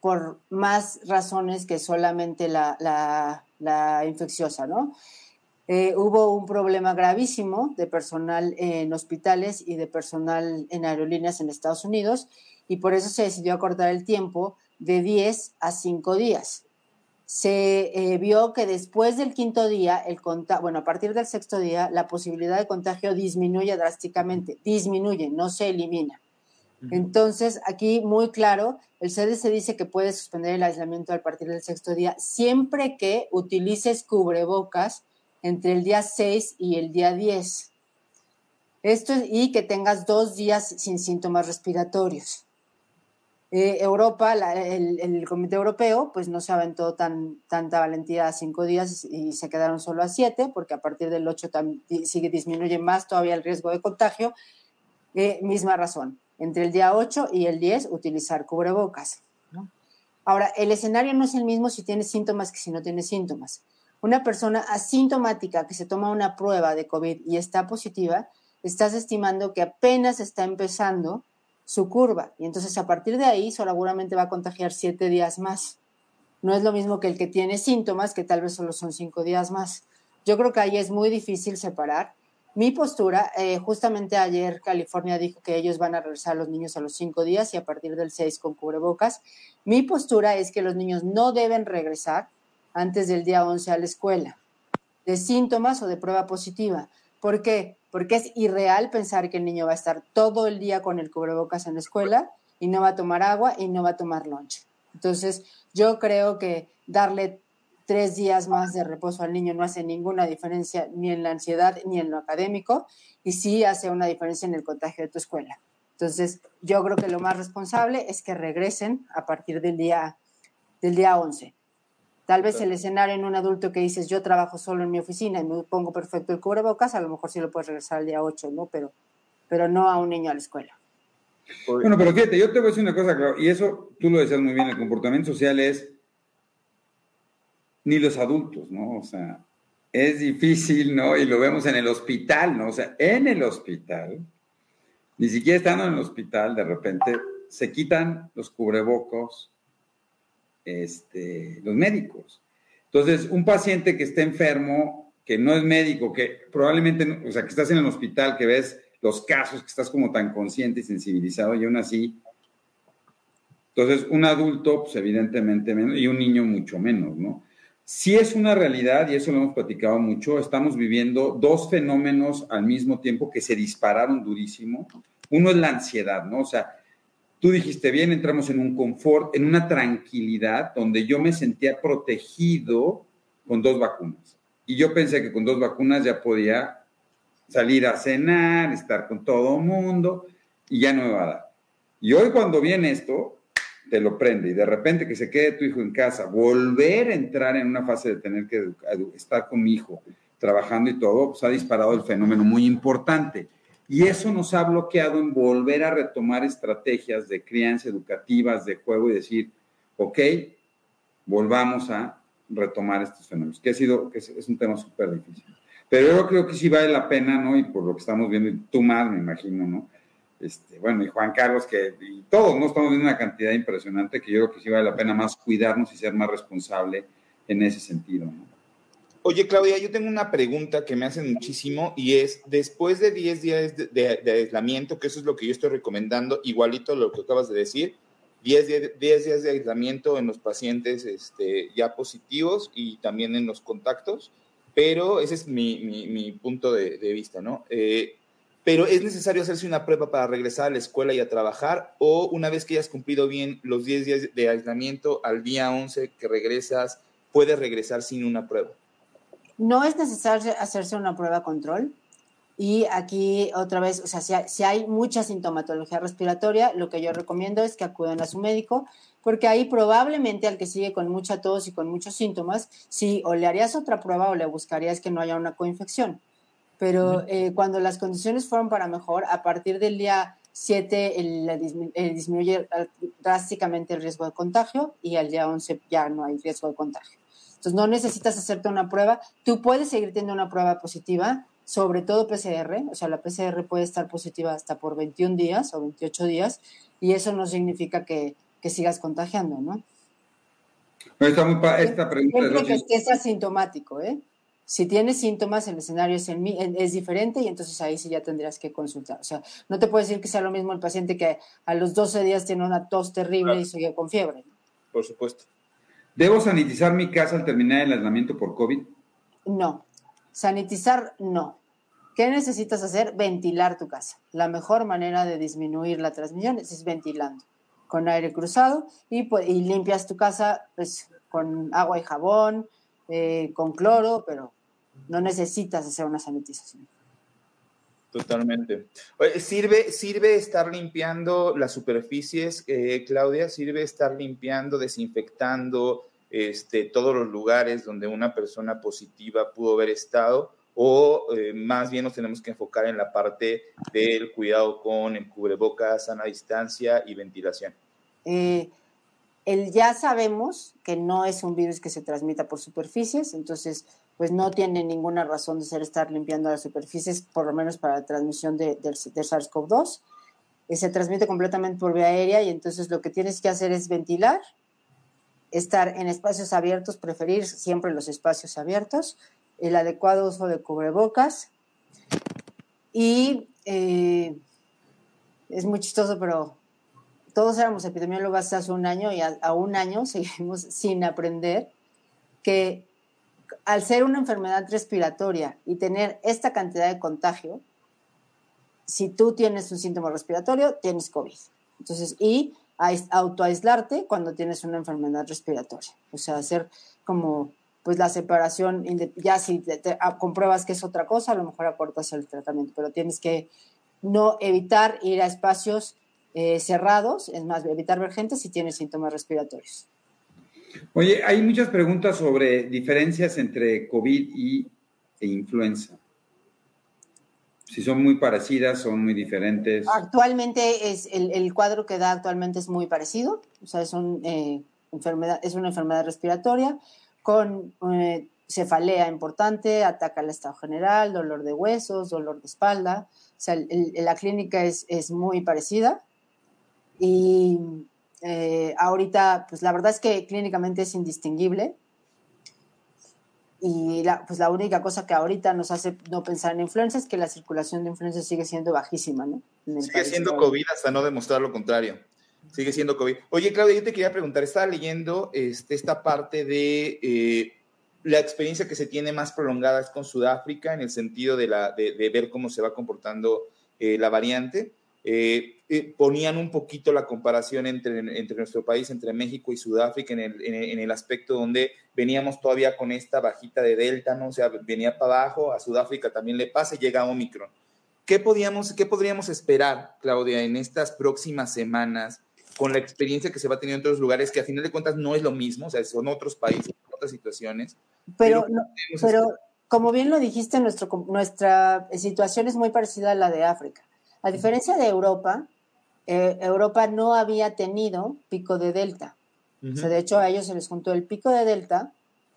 por más razones que solamente la, infecciosa, ¿no? Eh, hubo un problema gravísimo de personal en hospitales y de personal en aerolíneas en Estados Unidos y por eso se decidió acortar el tiempo de 10 a 5 días se eh, vio que después del quinto día, el bueno, a partir del sexto día, la posibilidad de contagio disminuye drásticamente, disminuye, no se elimina. Entonces, aquí muy claro, el CDC dice que puede suspender el aislamiento a partir del sexto día, siempre que utilices cubrebocas entre el día 6 y el día 10. Esto y que tengas dos días sin síntomas respiratorios. Eh, Europa, el, Comité Europeo, pues no se aventó tan, tanta valentía a cinco días y se quedaron solo a siete, porque a partir del ocho sigue disminuye más todavía el riesgo de contagio. Eh, misma razón, entre el día 8 y el 10 utilizar cubrebocas. Ahora, el escenario no es el mismo si tiene síntomas que si no tiene síntomas. Una persona asintomática que se toma una prueba de COVID y está positiva, estás estimando que apenas está empezando su curva. Y entonces a partir de ahí seguramente va a contagiar siete días más. No es lo mismo que el que tiene síntomas, que tal vez solo son cinco días más. Yo creo que ahí es muy difícil separar. Mi postura, eh, justamente ayer California dijo que ellos van a regresar a los niños a los cinco días y a partir del seis con cubrebocas. Mi postura es que los niños no deben regresar antes del día 11 a la escuela, de síntomas o de prueba positiva. ¿Por qué? porque es irreal pensar que el niño va a estar todo el día con el cubrebocas en la escuela y no va a tomar agua y no va a tomar lunch. Entonces, yo creo que darle tres días más de reposo al niño no hace ninguna diferencia ni en la ansiedad ni en lo académico y sí hace una diferencia en el contagio de tu escuela. Entonces, yo creo que lo más responsable es que regresen a partir del día, del día 11. Tal vez el escenario en un adulto que dices, yo trabajo solo en mi oficina y me pongo perfecto el cubrebocas, a lo mejor sí lo puedes regresar al día 8, ¿no? Pero, pero no a un niño a la escuela. Bueno, pero fíjate, yo te voy a decir una cosa, claro, y eso tú lo decías muy bien, el comportamiento social es ni los adultos, ¿no? O sea, es difícil, ¿no? Y lo vemos en el hospital, ¿no? O sea, en el hospital, ni siquiera estando en el hospital, de repente se quitan los cubrebocos, este, los médicos. Entonces, un paciente que esté enfermo, que no es médico, que probablemente, o sea, que estás en el hospital, que ves los casos, que estás como tan consciente y sensibilizado, y aún así, entonces un adulto, pues evidentemente menos, y un niño mucho menos, ¿no? Si es una realidad, y eso lo hemos platicado mucho, estamos viviendo dos fenómenos al mismo tiempo que se dispararon durísimo. Uno es la ansiedad, ¿no? O sea, Tú dijiste bien, entramos en un confort, en una tranquilidad donde yo me sentía protegido con dos vacunas. Y yo pensé que con dos vacunas ya podía salir a cenar, estar con todo el mundo y ya no me va a dar. Y hoy cuando viene esto, te lo prende y de repente que se quede tu hijo en casa, volver a entrar en una fase de tener que estar con mi hijo trabajando y todo, pues ha disparado el fenómeno muy importante. Y eso nos ha bloqueado en volver a retomar estrategias de crianza educativas, de juego y decir, ok, volvamos a retomar estos fenómenos, que ha sido, que es, un tema súper difícil. Pero yo creo que sí vale la pena, ¿no? Y por lo que estamos viendo, y tú más, me imagino, ¿no? Este, bueno, y Juan Carlos, que y todos, ¿no? Estamos viendo una cantidad impresionante que yo creo que sí vale la pena más cuidarnos y ser más responsable en ese sentido, ¿no? Oye, Claudia, yo tengo una pregunta que me hacen muchísimo y es, después de 10 días de, aislamiento, que eso es lo que yo estoy recomendando, igualito lo que acabas de decir, 10, días de aislamiento en los pacientes este, ya positivos y también en los contactos, pero ese es mi, punto de, vista, ¿no? Eh, pero es necesario hacerse una prueba para regresar a la escuela y a trabajar o una vez que hayas cumplido bien los 10 días de aislamiento, al día 11 que regresas, puedes regresar sin una prueba. No es necesario hacerse una prueba control. Y aquí otra vez, o sea, si hay, mucha sintomatología respiratoria, lo que yo recomiendo es que acudan a su médico, porque ahí probablemente al que sigue con mucha tos y con muchos síntomas, sí, o le harías otra prueba o le buscarías que no haya una coinfección. Pero eh, cuando las condiciones fueron para mejor, a partir del día 7 disminuye drásticamente el riesgo de contagio y al día 11 ya no hay riesgo de contagio. Entonces no necesitas hacerte una prueba, tú puedes seguir teniendo una prueba positiva, sobre todo PCR, o sea, la PCR puede estar positiva hasta por 21 días o 28 días, y eso no significa que, sigas contagiando, ¿no? Está muy esta pregunta Siempre que estés asintomático, ¿eh? Si tienes síntomas, el escenario es, es diferente y entonces ahí sí ya tendrías que consultar. O sea, no te puedo decir que sea lo mismo el paciente que a los 12 días tiene una tos terrible y sigue con fiebre. Por supuesto. ¿Debo sanitizar mi casa al terminar el aislamiento por COVID? No. Sanitizar, no. ¿Qué necesitas hacer? Ventilar tu casa. La mejor manera de disminuir la transmisión es ventilando con aire cruzado y, pues, limpias tu casa pues, con agua y jabón, eh, con cloro, pero no necesitas hacer una sanitización. Totalmente. ¿Sirve, ¿Sirve estar limpiando las superficies, eh, Claudia? ¿Sirve estar limpiando, desinfectando este, todos los lugares donde una persona positiva pudo haber estado? o eh, más bien nos tenemos que enfocar en la parte del cuidado con el cubrebocas, sana distancia y ventilación? Eh, el ya sabemos que no es un virus que se transmita por superficies, entonces pues no tiene ninguna razón de ser estar limpiando las superficies, por lo menos para la transmisión de, de, SARS-CoV-2. Eh, se transmite completamente por vía aérea y entonces lo que tienes que hacer es ventilar, estar en espacios abiertos, preferir siempre los espacios abiertos, el adecuado uso de cubrebocas y eh, es muy chistoso, pero todos éramos epidemiólogos hace un año y a, un año seguimos sin aprender que al ser una enfermedad respiratoria y tener esta cantidad de contagio, si tú tienes un síntoma respiratorio, tienes COVID. Entonces, y autoaislarte cuando tienes una enfermedad respiratoria. O sea, hacer como pues la separación, ya si te, ah, compruebas que es otra cosa, a lo mejor acortas el tratamiento, pero tienes que no evitar ir a espacios eh, cerrados, es más, evitar ver gente si tienes síntomas respiratorios. Oye, hay muchas preguntas sobre diferencias entre COVID y, e influenza. Si son muy parecidas, son muy diferentes. Actualmente es el, cuadro que da actualmente es muy parecido, o sea, es, eh, enfermedad, es una enfermedad respiratoria con eh, cefalea importante, ataca al estado general, dolor de huesos, dolor de espalda. O sea, la clínica es, es, muy parecida. Y eh, ahorita, pues la verdad es que clínicamente es indistinguible. Y la, pues la única cosa que ahorita nos hace no pensar en influenza es que la circulación de influenza sigue siendo bajísima, ¿no? Sigue siendo COVID hasta no demostrar lo contrario. Sigue siendo COVID. Oye, Claudia, yo te quería preguntar, estaba leyendo este, esta parte de eh, la experiencia que se tiene más prolongada es con Sudáfrica, en el sentido de, la, de, ver cómo se va comportando eh, la variante. Eh, ponían un poquito la comparación entre, entre nuestro país, entre México y Sudáfrica, en el, en el, aspecto donde veníamos todavía con esta bajita de Delta, ¿no? O sea, venía para abajo, a Sudáfrica también le pasa y llega Omicron. ¿Qué, podíamos, ¿Qué podríamos esperar, Claudia, en estas próximas semanas? con la experiencia que se va teniendo en otros lugares, que a final de cuentas no es lo mismo, o sea, son otros países, otras situaciones. Pero, pero, como bien lo dijiste, nuestro, nuestra situación es muy parecida a la de África. A diferencia de Europa, eh, Europa no había tenido pico de Delta. o sea, de hecho, a ellos se les juntó el pico de Delta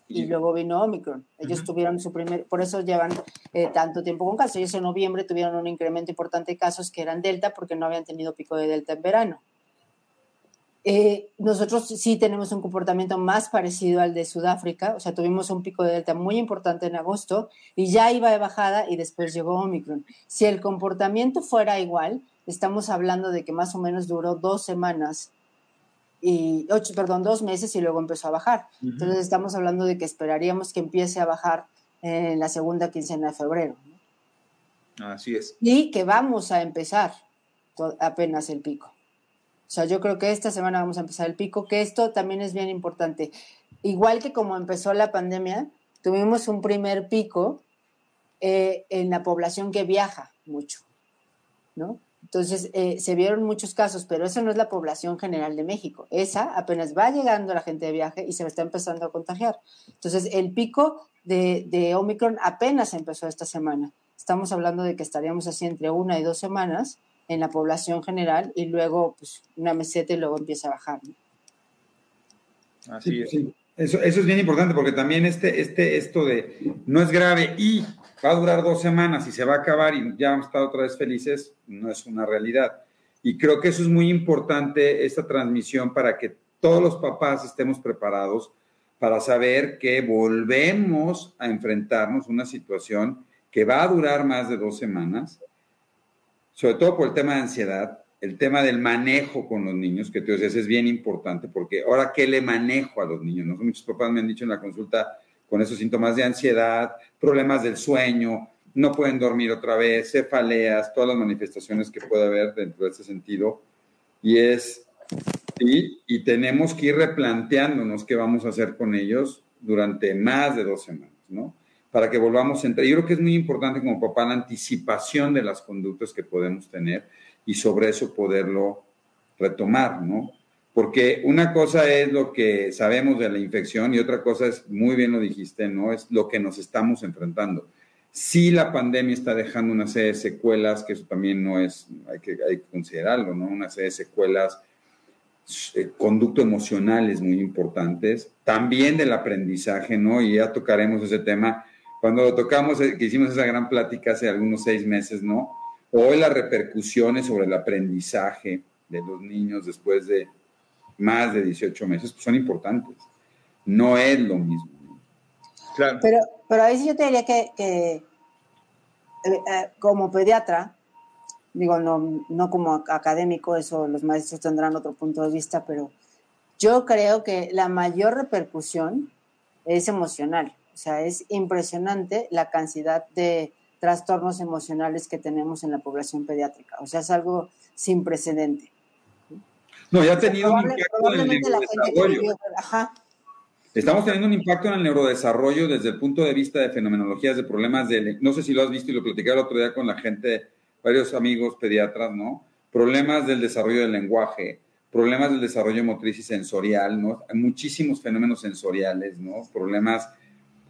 y luego vino Omicron. Ellos tuvieron su primer, por eso llevan eh, tanto tiempo con casos. Ellos en noviembre tuvieron un incremento importante de casos que eran Delta porque no habían tenido pico de Delta en verano. Eh, nosotros sí tenemos un comportamiento más parecido al de Sudáfrica, o sea, tuvimos un pico de delta muy importante en agosto y ya iba de bajada y después llegó Omicron. Si el comportamiento fuera igual, estamos hablando de que más o menos duró dos semanas y ocho, perdón, dos meses y luego empezó a bajar. Entonces estamos hablando de que esperaríamos que empiece a bajar en la segunda quincena de febrero. Así es. Y que vamos a empezar apenas el pico. O sea, yo creo que esta semana vamos a empezar el pico, que esto también es bien importante. Igual que como empezó la pandemia, tuvimos un primer pico eh, en la población que viaja mucho, ¿no? Entonces, eh, se vieron muchos casos, pero eso no es la población general de México. Esa apenas va llegando la gente de viaje y se está empezando a contagiar. Entonces, el pico de, de Omicron apenas empezó esta semana. Estamos hablando de que estaríamos así entre una y dos semanas en la población general y luego pues, una meseta y luego empieza a bajar. Así es. Eso, eso es bien importante porque también este, este, esto de no es grave y va a durar dos semanas y se va a acabar y ya vamos a estar otra vez felices, no es una realidad. Y creo que eso es muy importante, esta transmisión, para que todos los papás estemos preparados para saber que volvemos a enfrentarnos a una situación que va a durar más de dos semanas, sobre todo por el tema de ansiedad, el tema del manejo con los niños, que te es bien importante, porque ahora, ¿qué le manejo a los niños? ¿no? Muchos papás me han dicho en la consulta, con esos síntomas de ansiedad, problemas del sueño, no pueden dormir otra vez, cefaleas, todas las manifestaciones que puede haber dentro de ese sentido. Y es, sí, y tenemos que ir replanteándonos qué vamos a hacer con ellos durante más de dos semanas, ¿no? Para que volvamos a entrar. Yo creo que es muy importante como papá la anticipación de las conductas que podemos tener y sobre eso poderlo retomar, ¿no? Porque una cosa es lo que sabemos de la infección y otra cosa es, muy bien lo dijiste, ¿no? Es lo que nos estamos enfrentando. Sí la pandemia está dejando una serie de secuelas, que eso también no es, hay que, hay que considerarlo, ¿no? Una serie de secuelas, eh, conducto emocionales muy importantes, también del aprendizaje, ¿no? Y ya tocaremos ese tema. Cuando tocamos, eh, que hicimos esa gran plática hace algunos seis meses, ¿no? Hoy las repercusiones sobre el aprendizaje de los niños después de más de 18 meses, pues son importantes. No es lo mismo. Claro. Pero, pero ahí sí yo te diría que, eh, eh, como pediatra, digo, no, no como académico, eso los maestros tendrán otro punto de vista, pero yo creo que la mayor repercusión es emocional. O sea, es impresionante la cantidad de trastornos emocionales que tenemos en la población pediátrica. O sea, es algo sin precedente. No, ya ha tenido un impacto en el neurodesarrollo. Estamos teniendo un impacto en el neurodesarrollo desde el punto de vista de fenomenologías, de problemas de, no sé si lo has visto y lo platicé el otro día con la gente, varios amigos pediatras, ¿no? Problemas del desarrollo del lenguaje, problemas del desarrollo motriz y sensorial, ¿no? Hay muchísimos fenómenos sensoriales, ¿no? Problemas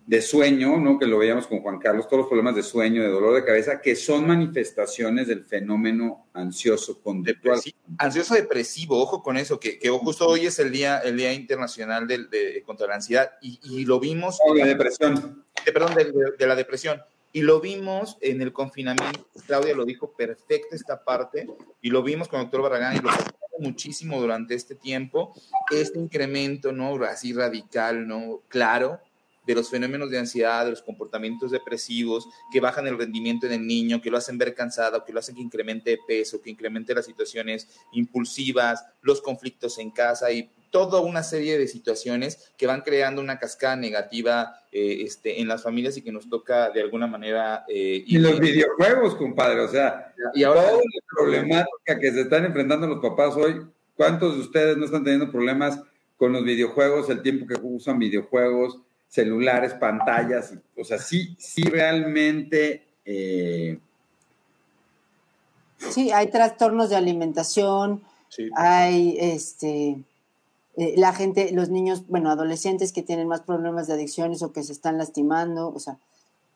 de sueño, ¿no? Que lo veíamos con Juan Carlos, todos los problemas de sueño, de dolor de cabeza, que son manifestaciones del fenómeno ansioso conductual. Ansioso depresivo, ojo con eso, que, que, justo hoy es el día, el día internacional de, contra la ansiedad y, lo vimos. Oh, la depresión. perdón, de, la depresión. Y lo vimos en el confinamiento, Claudia lo dijo perfecto esta parte, y lo vimos con el doctor Barragán y lo muchísimo durante este tiempo, este incremento, ¿no? Así radical, ¿no? Claro, de los fenómenos de ansiedad, de los comportamientos depresivos, que bajan el rendimiento en el niño, que lo hacen ver cansado, que lo hacen que incremente de peso, que incremente las situaciones impulsivas, los conflictos en casa y toda una serie de situaciones que van creando una cascada negativa eh, este, en las familias y que nos toca de alguna manera... Eh, y los videojuegos, compadre, o sea, y ahora toda la problemática que se están enfrentando los papás hoy, ¿cuántos de ustedes no están teniendo problemas con los videojuegos, el tiempo que usan videojuegos? Celulares, pantallas, o sea, sí, sí realmente... Eh, sí, hay trastornos de alimentación, hay este... Eh, la gente, los niños, bueno, adolescentes que tienen más problemas de adicciones o que se están lastimando, o sea,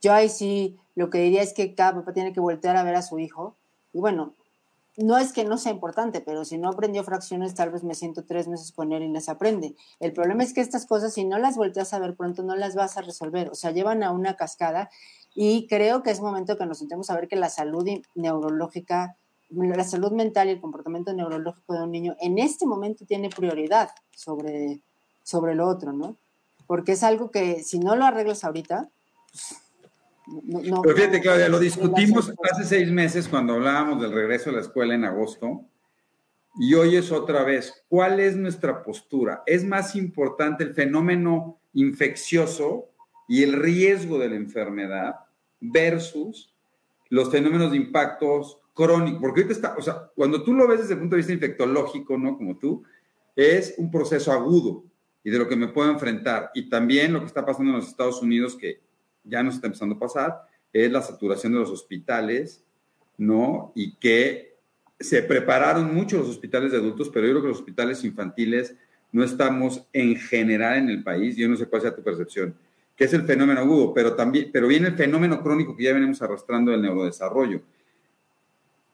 yo ahí sí lo que diría es que cada papá tiene que voltear a ver a su hijo y bueno, no es que no sea importante, pero si no aprendió fracciones, tal vez me siento tres meses con él y las aprende. El problema es que estas cosas, si no las volteas a ver pronto, no las vas a resolver. O sea, llevan a una cascada y creo que es momento que nos sentemos a ver que la salud neurológica, la salud mental y el comportamiento neurológico de un niño en este momento tiene prioridad sobre, sobre lo otro, ¿no? Porque es algo que si no lo arreglas ahorita, pues, pero fíjate, Claudia, lo discutimos hace seis meses cuando hablábamos del regreso a la escuela en agosto. Y hoy es otra vez, ¿cuál es nuestra postura? ¿Es más importante el fenómeno infeccioso y el riesgo de la enfermedad versus los fenómenos de impactos crónicos? Porque ahorita está, o sea, cuando tú lo ves desde el punto de vista infectológico, ¿no? Como tú, es un proceso agudo. y de lo que me puedo enfrentar. Y también lo que está pasando en los Estados Unidos, que ya nos está empezando a pasar, es la saturación de los hospitales, ¿no? Y que se prepararon mucho los hospitales de adultos, pero yo creo que los hospitales infantiles no estamos en general en el país, yo no sé cuál sea tu percepción, que es el fenómeno agudo, pero también, pero viene el fenómeno crónico que ya venimos arrastrando del neurodesarrollo.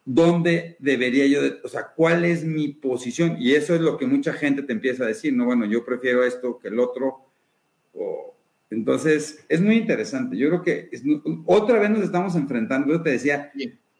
¿Dónde debería yo, o sea, cuál es mi posición? Y eso es lo que mucha gente te empieza a decir, no, bueno, yo prefiero esto que el otro. Entonces, es muy interesante. Yo creo que otra vez nos estamos enfrentando, yo te decía,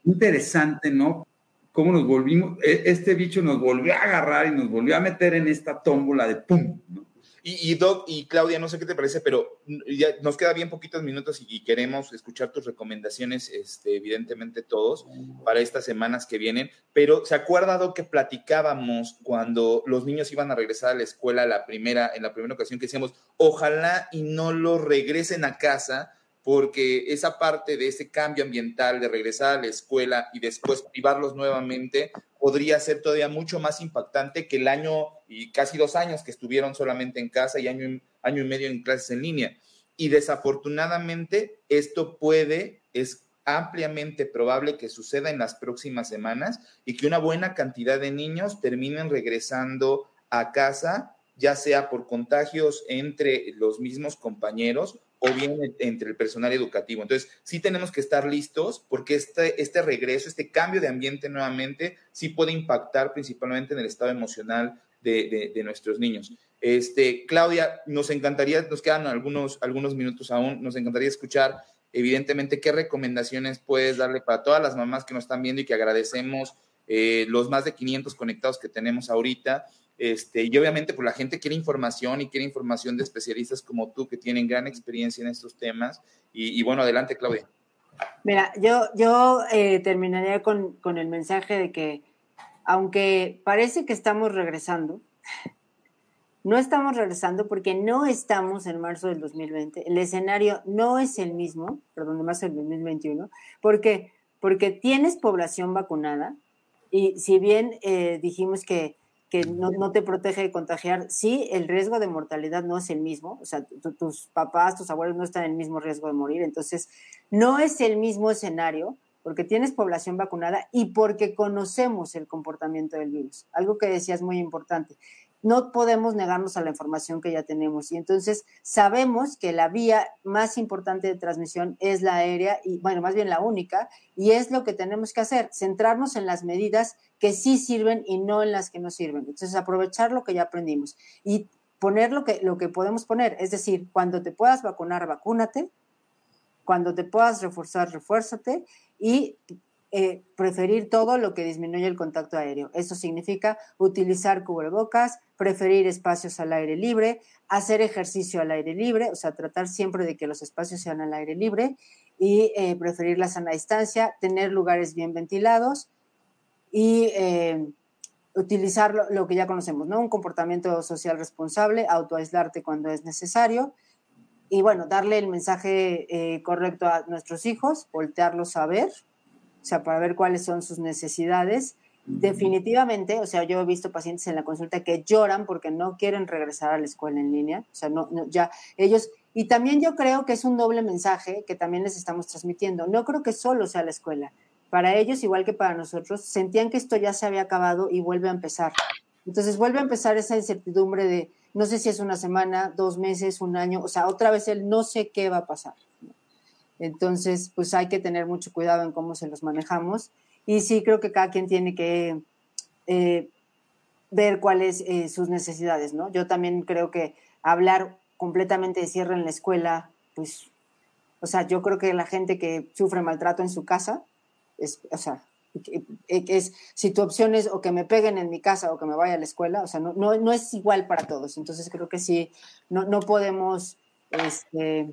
interesante, ¿no? Cómo nos volvimos, e, este bicho nos volvió a agarrar y nos volvió a meter en esta tómbola de pum, ¿no? Y, Doc y Claudia, no sé qué te parece, pero ya nos queda bien poquitos minutos y, queremos escuchar tus recomendaciones, este, evidentemente todos, para estas semanas que vienen. Pero ¿se acuerda, Doc, que platicábamos cuando los niños iban a regresar a la escuela la primera, en la primera ocasión que decíamos, ojalá y no los regresen a casa porque esa parte de ese cambio ambiental, de regresar a la escuela y después privarlos nuevamente, podría ser todavía mucho más impactante que el año y casi dos años que estuvieron solamente en casa y año, año y medio en clases en línea. Y desafortunadamente esto puede, es ampliamente probable que suceda en las próximas semanas y que una buena cantidad de niños terminen regresando a casa, ya sea por contagios entre los mismos compañeros o bien entre el personal educativo. Entonces, sí tenemos que estar listos porque este, este regreso, este cambio de ambiente nuevamente, sí puede impactar principalmente en el estado emocional de, de, nuestros niños. Este, Claudia, nos encantaría, nos quedan algunos, algunos minutos aún, nos encantaría escuchar, evidentemente, qué recomendaciones puedes darle para todas las mamás que nos están viendo y que agradecemos eh, los más de 500 conectados que tenemos ahorita este, y obviamente, pues la gente quiere información y quiere información de especialistas como tú que tienen gran experiencia en estos temas. Y, bueno, adelante, Claudia. Mira, yo, yo eh, terminaría con, con el mensaje de que, aunque parece que estamos regresando, no estamos regresando porque no estamos en marzo del 2020. El escenario no es el mismo, perdón, de marzo del 2021. ¿Por qué? Porque tienes población vacunada y si bien eh, dijimos que que no, te protege de contagiar, sí, el riesgo de mortalidad no es el mismo, o sea, tus papás, tus abuelos no están en el mismo riesgo de morir, entonces no es el mismo escenario porque tienes población vacunada y porque conocemos el comportamiento del virus, algo que decías muy importante no podemos negarnos a la información que ya tenemos. Y entonces sabemos que la vía más importante de transmisión es la aérea, y bueno, más bien la única, y es lo que tenemos que hacer, centrarnos en las medidas que sí sirven y no en las que no sirven. Entonces, aprovechar lo que ya aprendimos y poner lo que, lo que podemos poner, es decir, cuando te puedas vacunar, vacúnate, cuando te puedas reforzar, refuérzate y eh, preferir todo lo que disminuye el contacto aéreo. Eso significa utilizar cubrebocas, preferir espacios al aire libre, hacer ejercicio al aire libre, o sea, tratar siempre de que los espacios sean al aire libre y eh, preferir la sana distancia, tener lugares bien ventilados y eh, utilizar lo, que ya conocemos, ¿no? Un comportamiento social responsable, autoaislarte cuando es necesario y bueno, darle el mensaje correcto a nuestros hijos, voltearlos a ver, o sea, para ver cuáles son sus necesidades. Definitivamente, o sea, yo he visto pacientes en la consulta que lloran porque no quieren regresar a la escuela en línea, o sea, no, ya ellos, y también yo creo que es un doble mensaje que también les estamos transmitiendo. No creo que solo sea la escuela. Para ellos, igual que para nosotros, sentían que esto ya se había acabado y vuelve a empezar. Entonces vuelve a empezar esa incertidumbre de no sé si es una semana, dos meses, un año, o sea, otra vez el no sé qué va a pasar. Entonces, pues hay que tener mucho cuidado en cómo se los manejamos. Y sí, creo que cada quien tiene que eh, ver cuáles eh, sus necesidades, ¿no? Yo también creo que hablar completamente de cierre en la escuela, pues, o sea, yo creo que la gente que sufre maltrato en su casa, es, o sea, es, si tu opción es o que me peguen en mi casa o que me vaya a la escuela, o sea, no, no, no es igual para todos. Entonces creo que sí, no, no podemos este,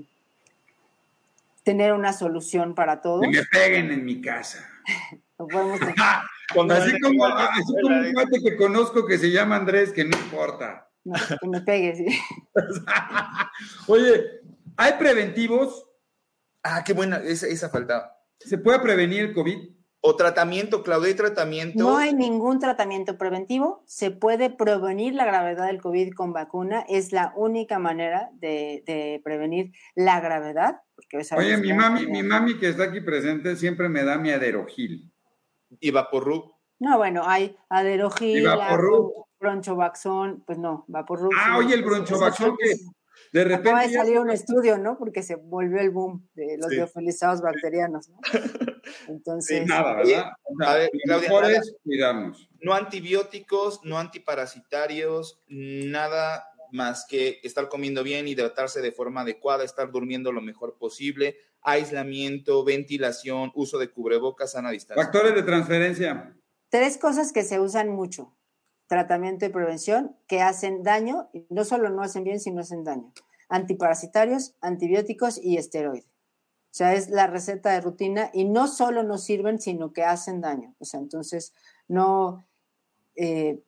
tener una solución para todo. Que me peguen en mi casa. así como, así como un cuate que conozco que se llama Andrés, que no importa. que me pegue, sí. Oye, ¿hay preventivos? Ah, qué buena, esa, esa faltaba. ¿Se puede prevenir el COVID? O tratamiento, Claudia, ¿hay tratamiento? No hay ningún tratamiento preventivo. Se puede prevenir la gravedad del COVID con vacuna. Es la única manera de, prevenir la gravedad. Porque Oye, mi mami, mi mami que está aquí presente siempre me da mi aderogil. ¿Y Vaporru? No, bueno, hay aderogil, bronchovaxón, pues no, Vaporru. Ah, oye, el bronchovaxón que de repente. Acaba de salir un estudio, ¿no? Porque se volvió el boom de los biofilizados bacterianos, ¿no? Entonces. nada, ¿verdad? a ver, cuidarnos. No antibióticos, no antiparasitarios, nada más que estar comiendo bien, hidratarse de forma adecuada, estar durmiendo lo mejor posible, aislamiento, ventilación, uso de cubrebocas, sana distancia. Factores de transferencia. Tres cosas que se usan mucho tratamiento y prevención que hacen daño, y no solo no hacen bien, sino hacen daño. Antiparasitarios, antibióticos y esteroides. O sea, es la receta de rutina y no solo nos sirven, sino que hacen daño. O sea, entonces, no, eh,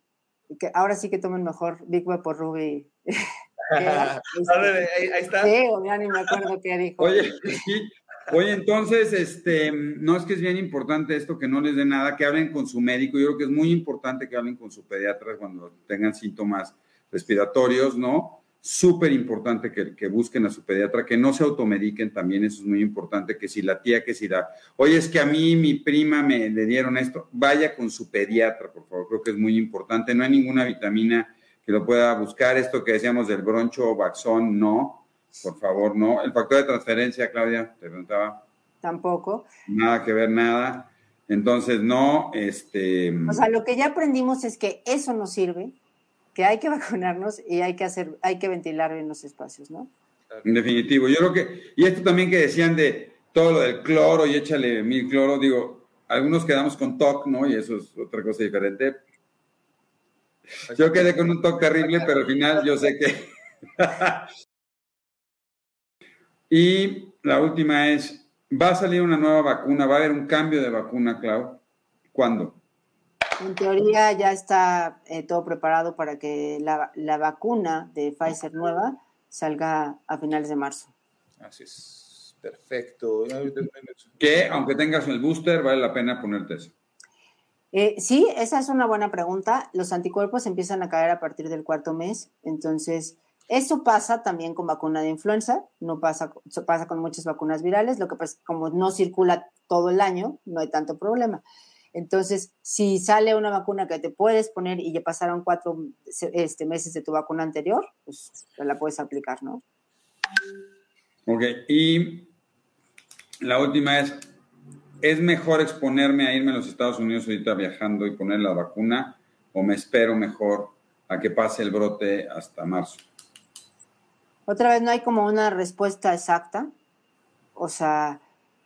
que ahora sí que tomen mejor Big por Ruby. ahí, está. Sí, ya ni me acuerdo qué dijo. Oye, Oye, entonces, este, no es que es bien importante esto, que no les dé nada, que hablen con su médico. Yo creo que es muy importante que hablen con su pediatra cuando tengan síntomas respiratorios, ¿no? Súper importante que, que, busquen a su pediatra, que no se automediquen también, eso es muy importante, que si la tía, que si la, oye, es que a mí mi prima me le dieron esto, vaya con su pediatra, por favor, creo que es muy importante. No hay ninguna vitamina que lo pueda buscar, esto que decíamos del broncho o baxón, no, por favor, no. El factor de transferencia, Claudia, te preguntaba. Tampoco. Nada que ver, nada. Entonces, no, este... O sea, lo que ya aprendimos es que eso no sirve, que hay que vacunarnos y hay que hacer, hay que ventilar bien los espacios, ¿no? En definitivo, yo creo que, y esto también que decían de todo lo del cloro y échale mil cloro, digo, algunos quedamos con TOC, ¿no? Y eso es otra cosa diferente. Yo quedé con un TOC terrible, pero al final yo sé que Y la última es, ¿va a salir una nueva vacuna? ¿Va a haber un cambio de vacuna, Clau? ¿Cuándo? En teoría ya está eh, todo preparado para que la, la, vacuna de Pfizer nueva salga a finales de marzo. Así es, perfecto. Que aunque tengas el booster, vale la pena ponerte eso. Eh, sí, esa es una buena pregunta. Los anticuerpos empiezan a caer a partir del cuarto mes, entonces eso pasa también con vacuna de influenza, no pasa, pasa con muchas vacunas virales, lo que pasa como no circula todo el año, no hay tanto problema. Entonces, si sale una vacuna que te puedes poner y ya pasaron cuatro este, meses de tu vacuna anterior, pues la puedes aplicar, ¿no? Ok, y la última es, ¿es mejor exponerme a irme a los Estados Unidos ahorita viajando y poner la vacuna o me espero mejor a que pase el brote hasta marzo? Otra vez no hay como una respuesta exacta. O sea,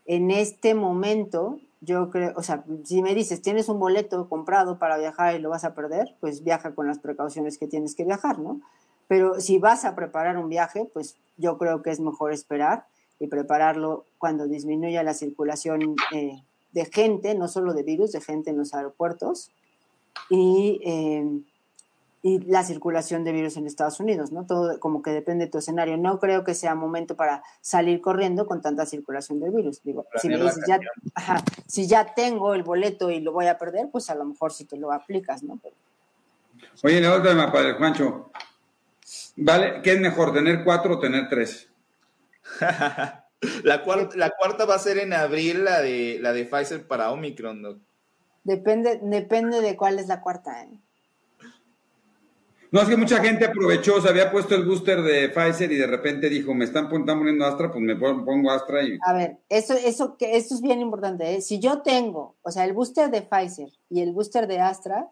en este momento, yo creo, o sea, si me dices, tienes un boleto comprado para viajar y lo vas a perder, pues viaja con las precauciones que tienes que viajar, ¿no? Pero si vas a preparar un viaje, pues yo creo que es mejor esperar y prepararlo cuando disminuya la circulación eh, de gente, no solo de virus, de gente en los aeropuertos. Y eh, y la circulación de virus en Estados Unidos, ¿no? Todo como que depende de tu escenario. No creo que sea momento para salir corriendo con tanta circulación del virus. Digo, si me dices, ya, si ya tengo el boleto y lo voy a perder, pues a lo mejor sí te lo aplicas, ¿no? Oye, la otra, padre Juancho, ¿vale? ¿Qué es mejor, tener cuatro o tener tres? la, cuarta, la cuarta va a ser en abril, la de, la de Pfizer para Omicron, ¿no? Depende, depende de cuál es la cuarta, ¿eh? No, es que mucha gente aprovechó, se había puesto el booster de Pfizer y de repente dijo, me están, poniendo Astra, pues me pongo Astra y... A ver, eso, eso, que esto es bien importante. ¿eh? Si yo tengo, o sea, el booster de Pfizer y el booster de Astra,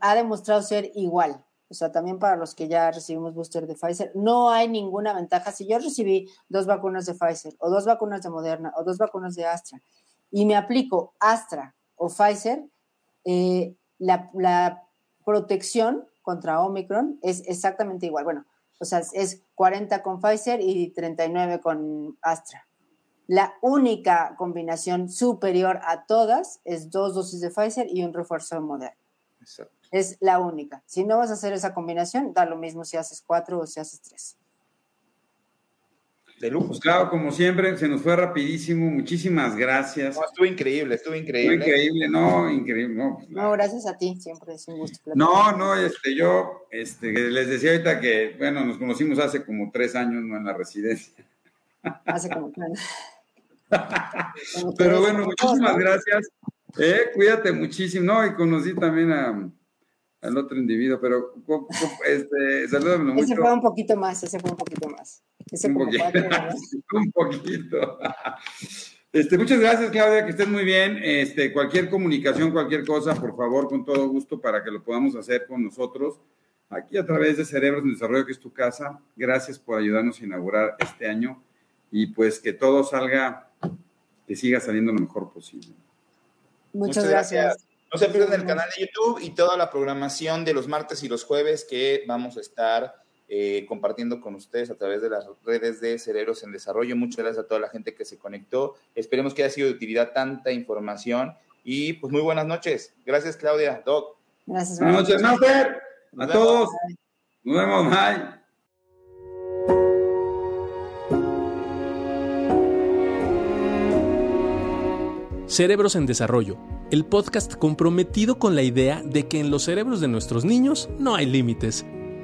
ha demostrado ser igual. O sea, también para los que ya recibimos booster de Pfizer, no hay ninguna ventaja. Si yo recibí dos vacunas de Pfizer o dos vacunas de Moderna o dos vacunas de Astra y me aplico Astra o Pfizer, eh, la, la protección contra Omicron es exactamente igual. Bueno, o sea, es 40 con Pfizer y 39 con Astra. La única combinación superior a todas es dos dosis de Pfizer y un refuerzo de Moderna. Exacto. Es la única. Si no vas a hacer esa combinación, da lo mismo si haces cuatro o si haces tres. De lujo. Pues claro, como siempre, se nos fue rapidísimo. Muchísimas gracias. estuvo increíble, estuvo increíble. Estuvo increíble, no, increíble. No, pues, no, gracias a ti, siempre es un gusto. No, no, este, yo este, les decía ahorita que, bueno, nos conocimos hace como tres años, ¿no? En la residencia. Hace como Pero bueno, muchísimas gracias. Eh, cuídate muchísimo. No, y conocí también a, al otro individuo, pero este, salúdame mucho. Ese fue un poquito más, ese fue un poquito más. Ese un, poquito, un poquito. Este, muchas gracias, Claudia, que estés muy bien. Este, cualquier comunicación, cualquier cosa, por favor, con todo gusto, para que lo podamos hacer con nosotros, aquí a través de Cerebros en Desarrollo, que es tu casa. Gracias por ayudarnos a inaugurar este año y pues que todo salga, que siga saliendo lo mejor posible. Muchas, gracias. No se pierdan el canal de YouTube y toda la programación de los martes y los jueves que vamos a estar eh, compartiendo con ustedes a través de las redes de Cerebros en Desarrollo. Muchas gracias a toda la gente que se conectó. Esperemos que haya sido de utilidad tanta información y pues muy buenas noches. Gracias Claudia, Doc. Gracias. Buenas noches, Master. A todos. Nos vemos. Bye. Cerebros en Desarrollo, el podcast comprometido con la idea de que en los cerebros de nuestros niños no hay límites.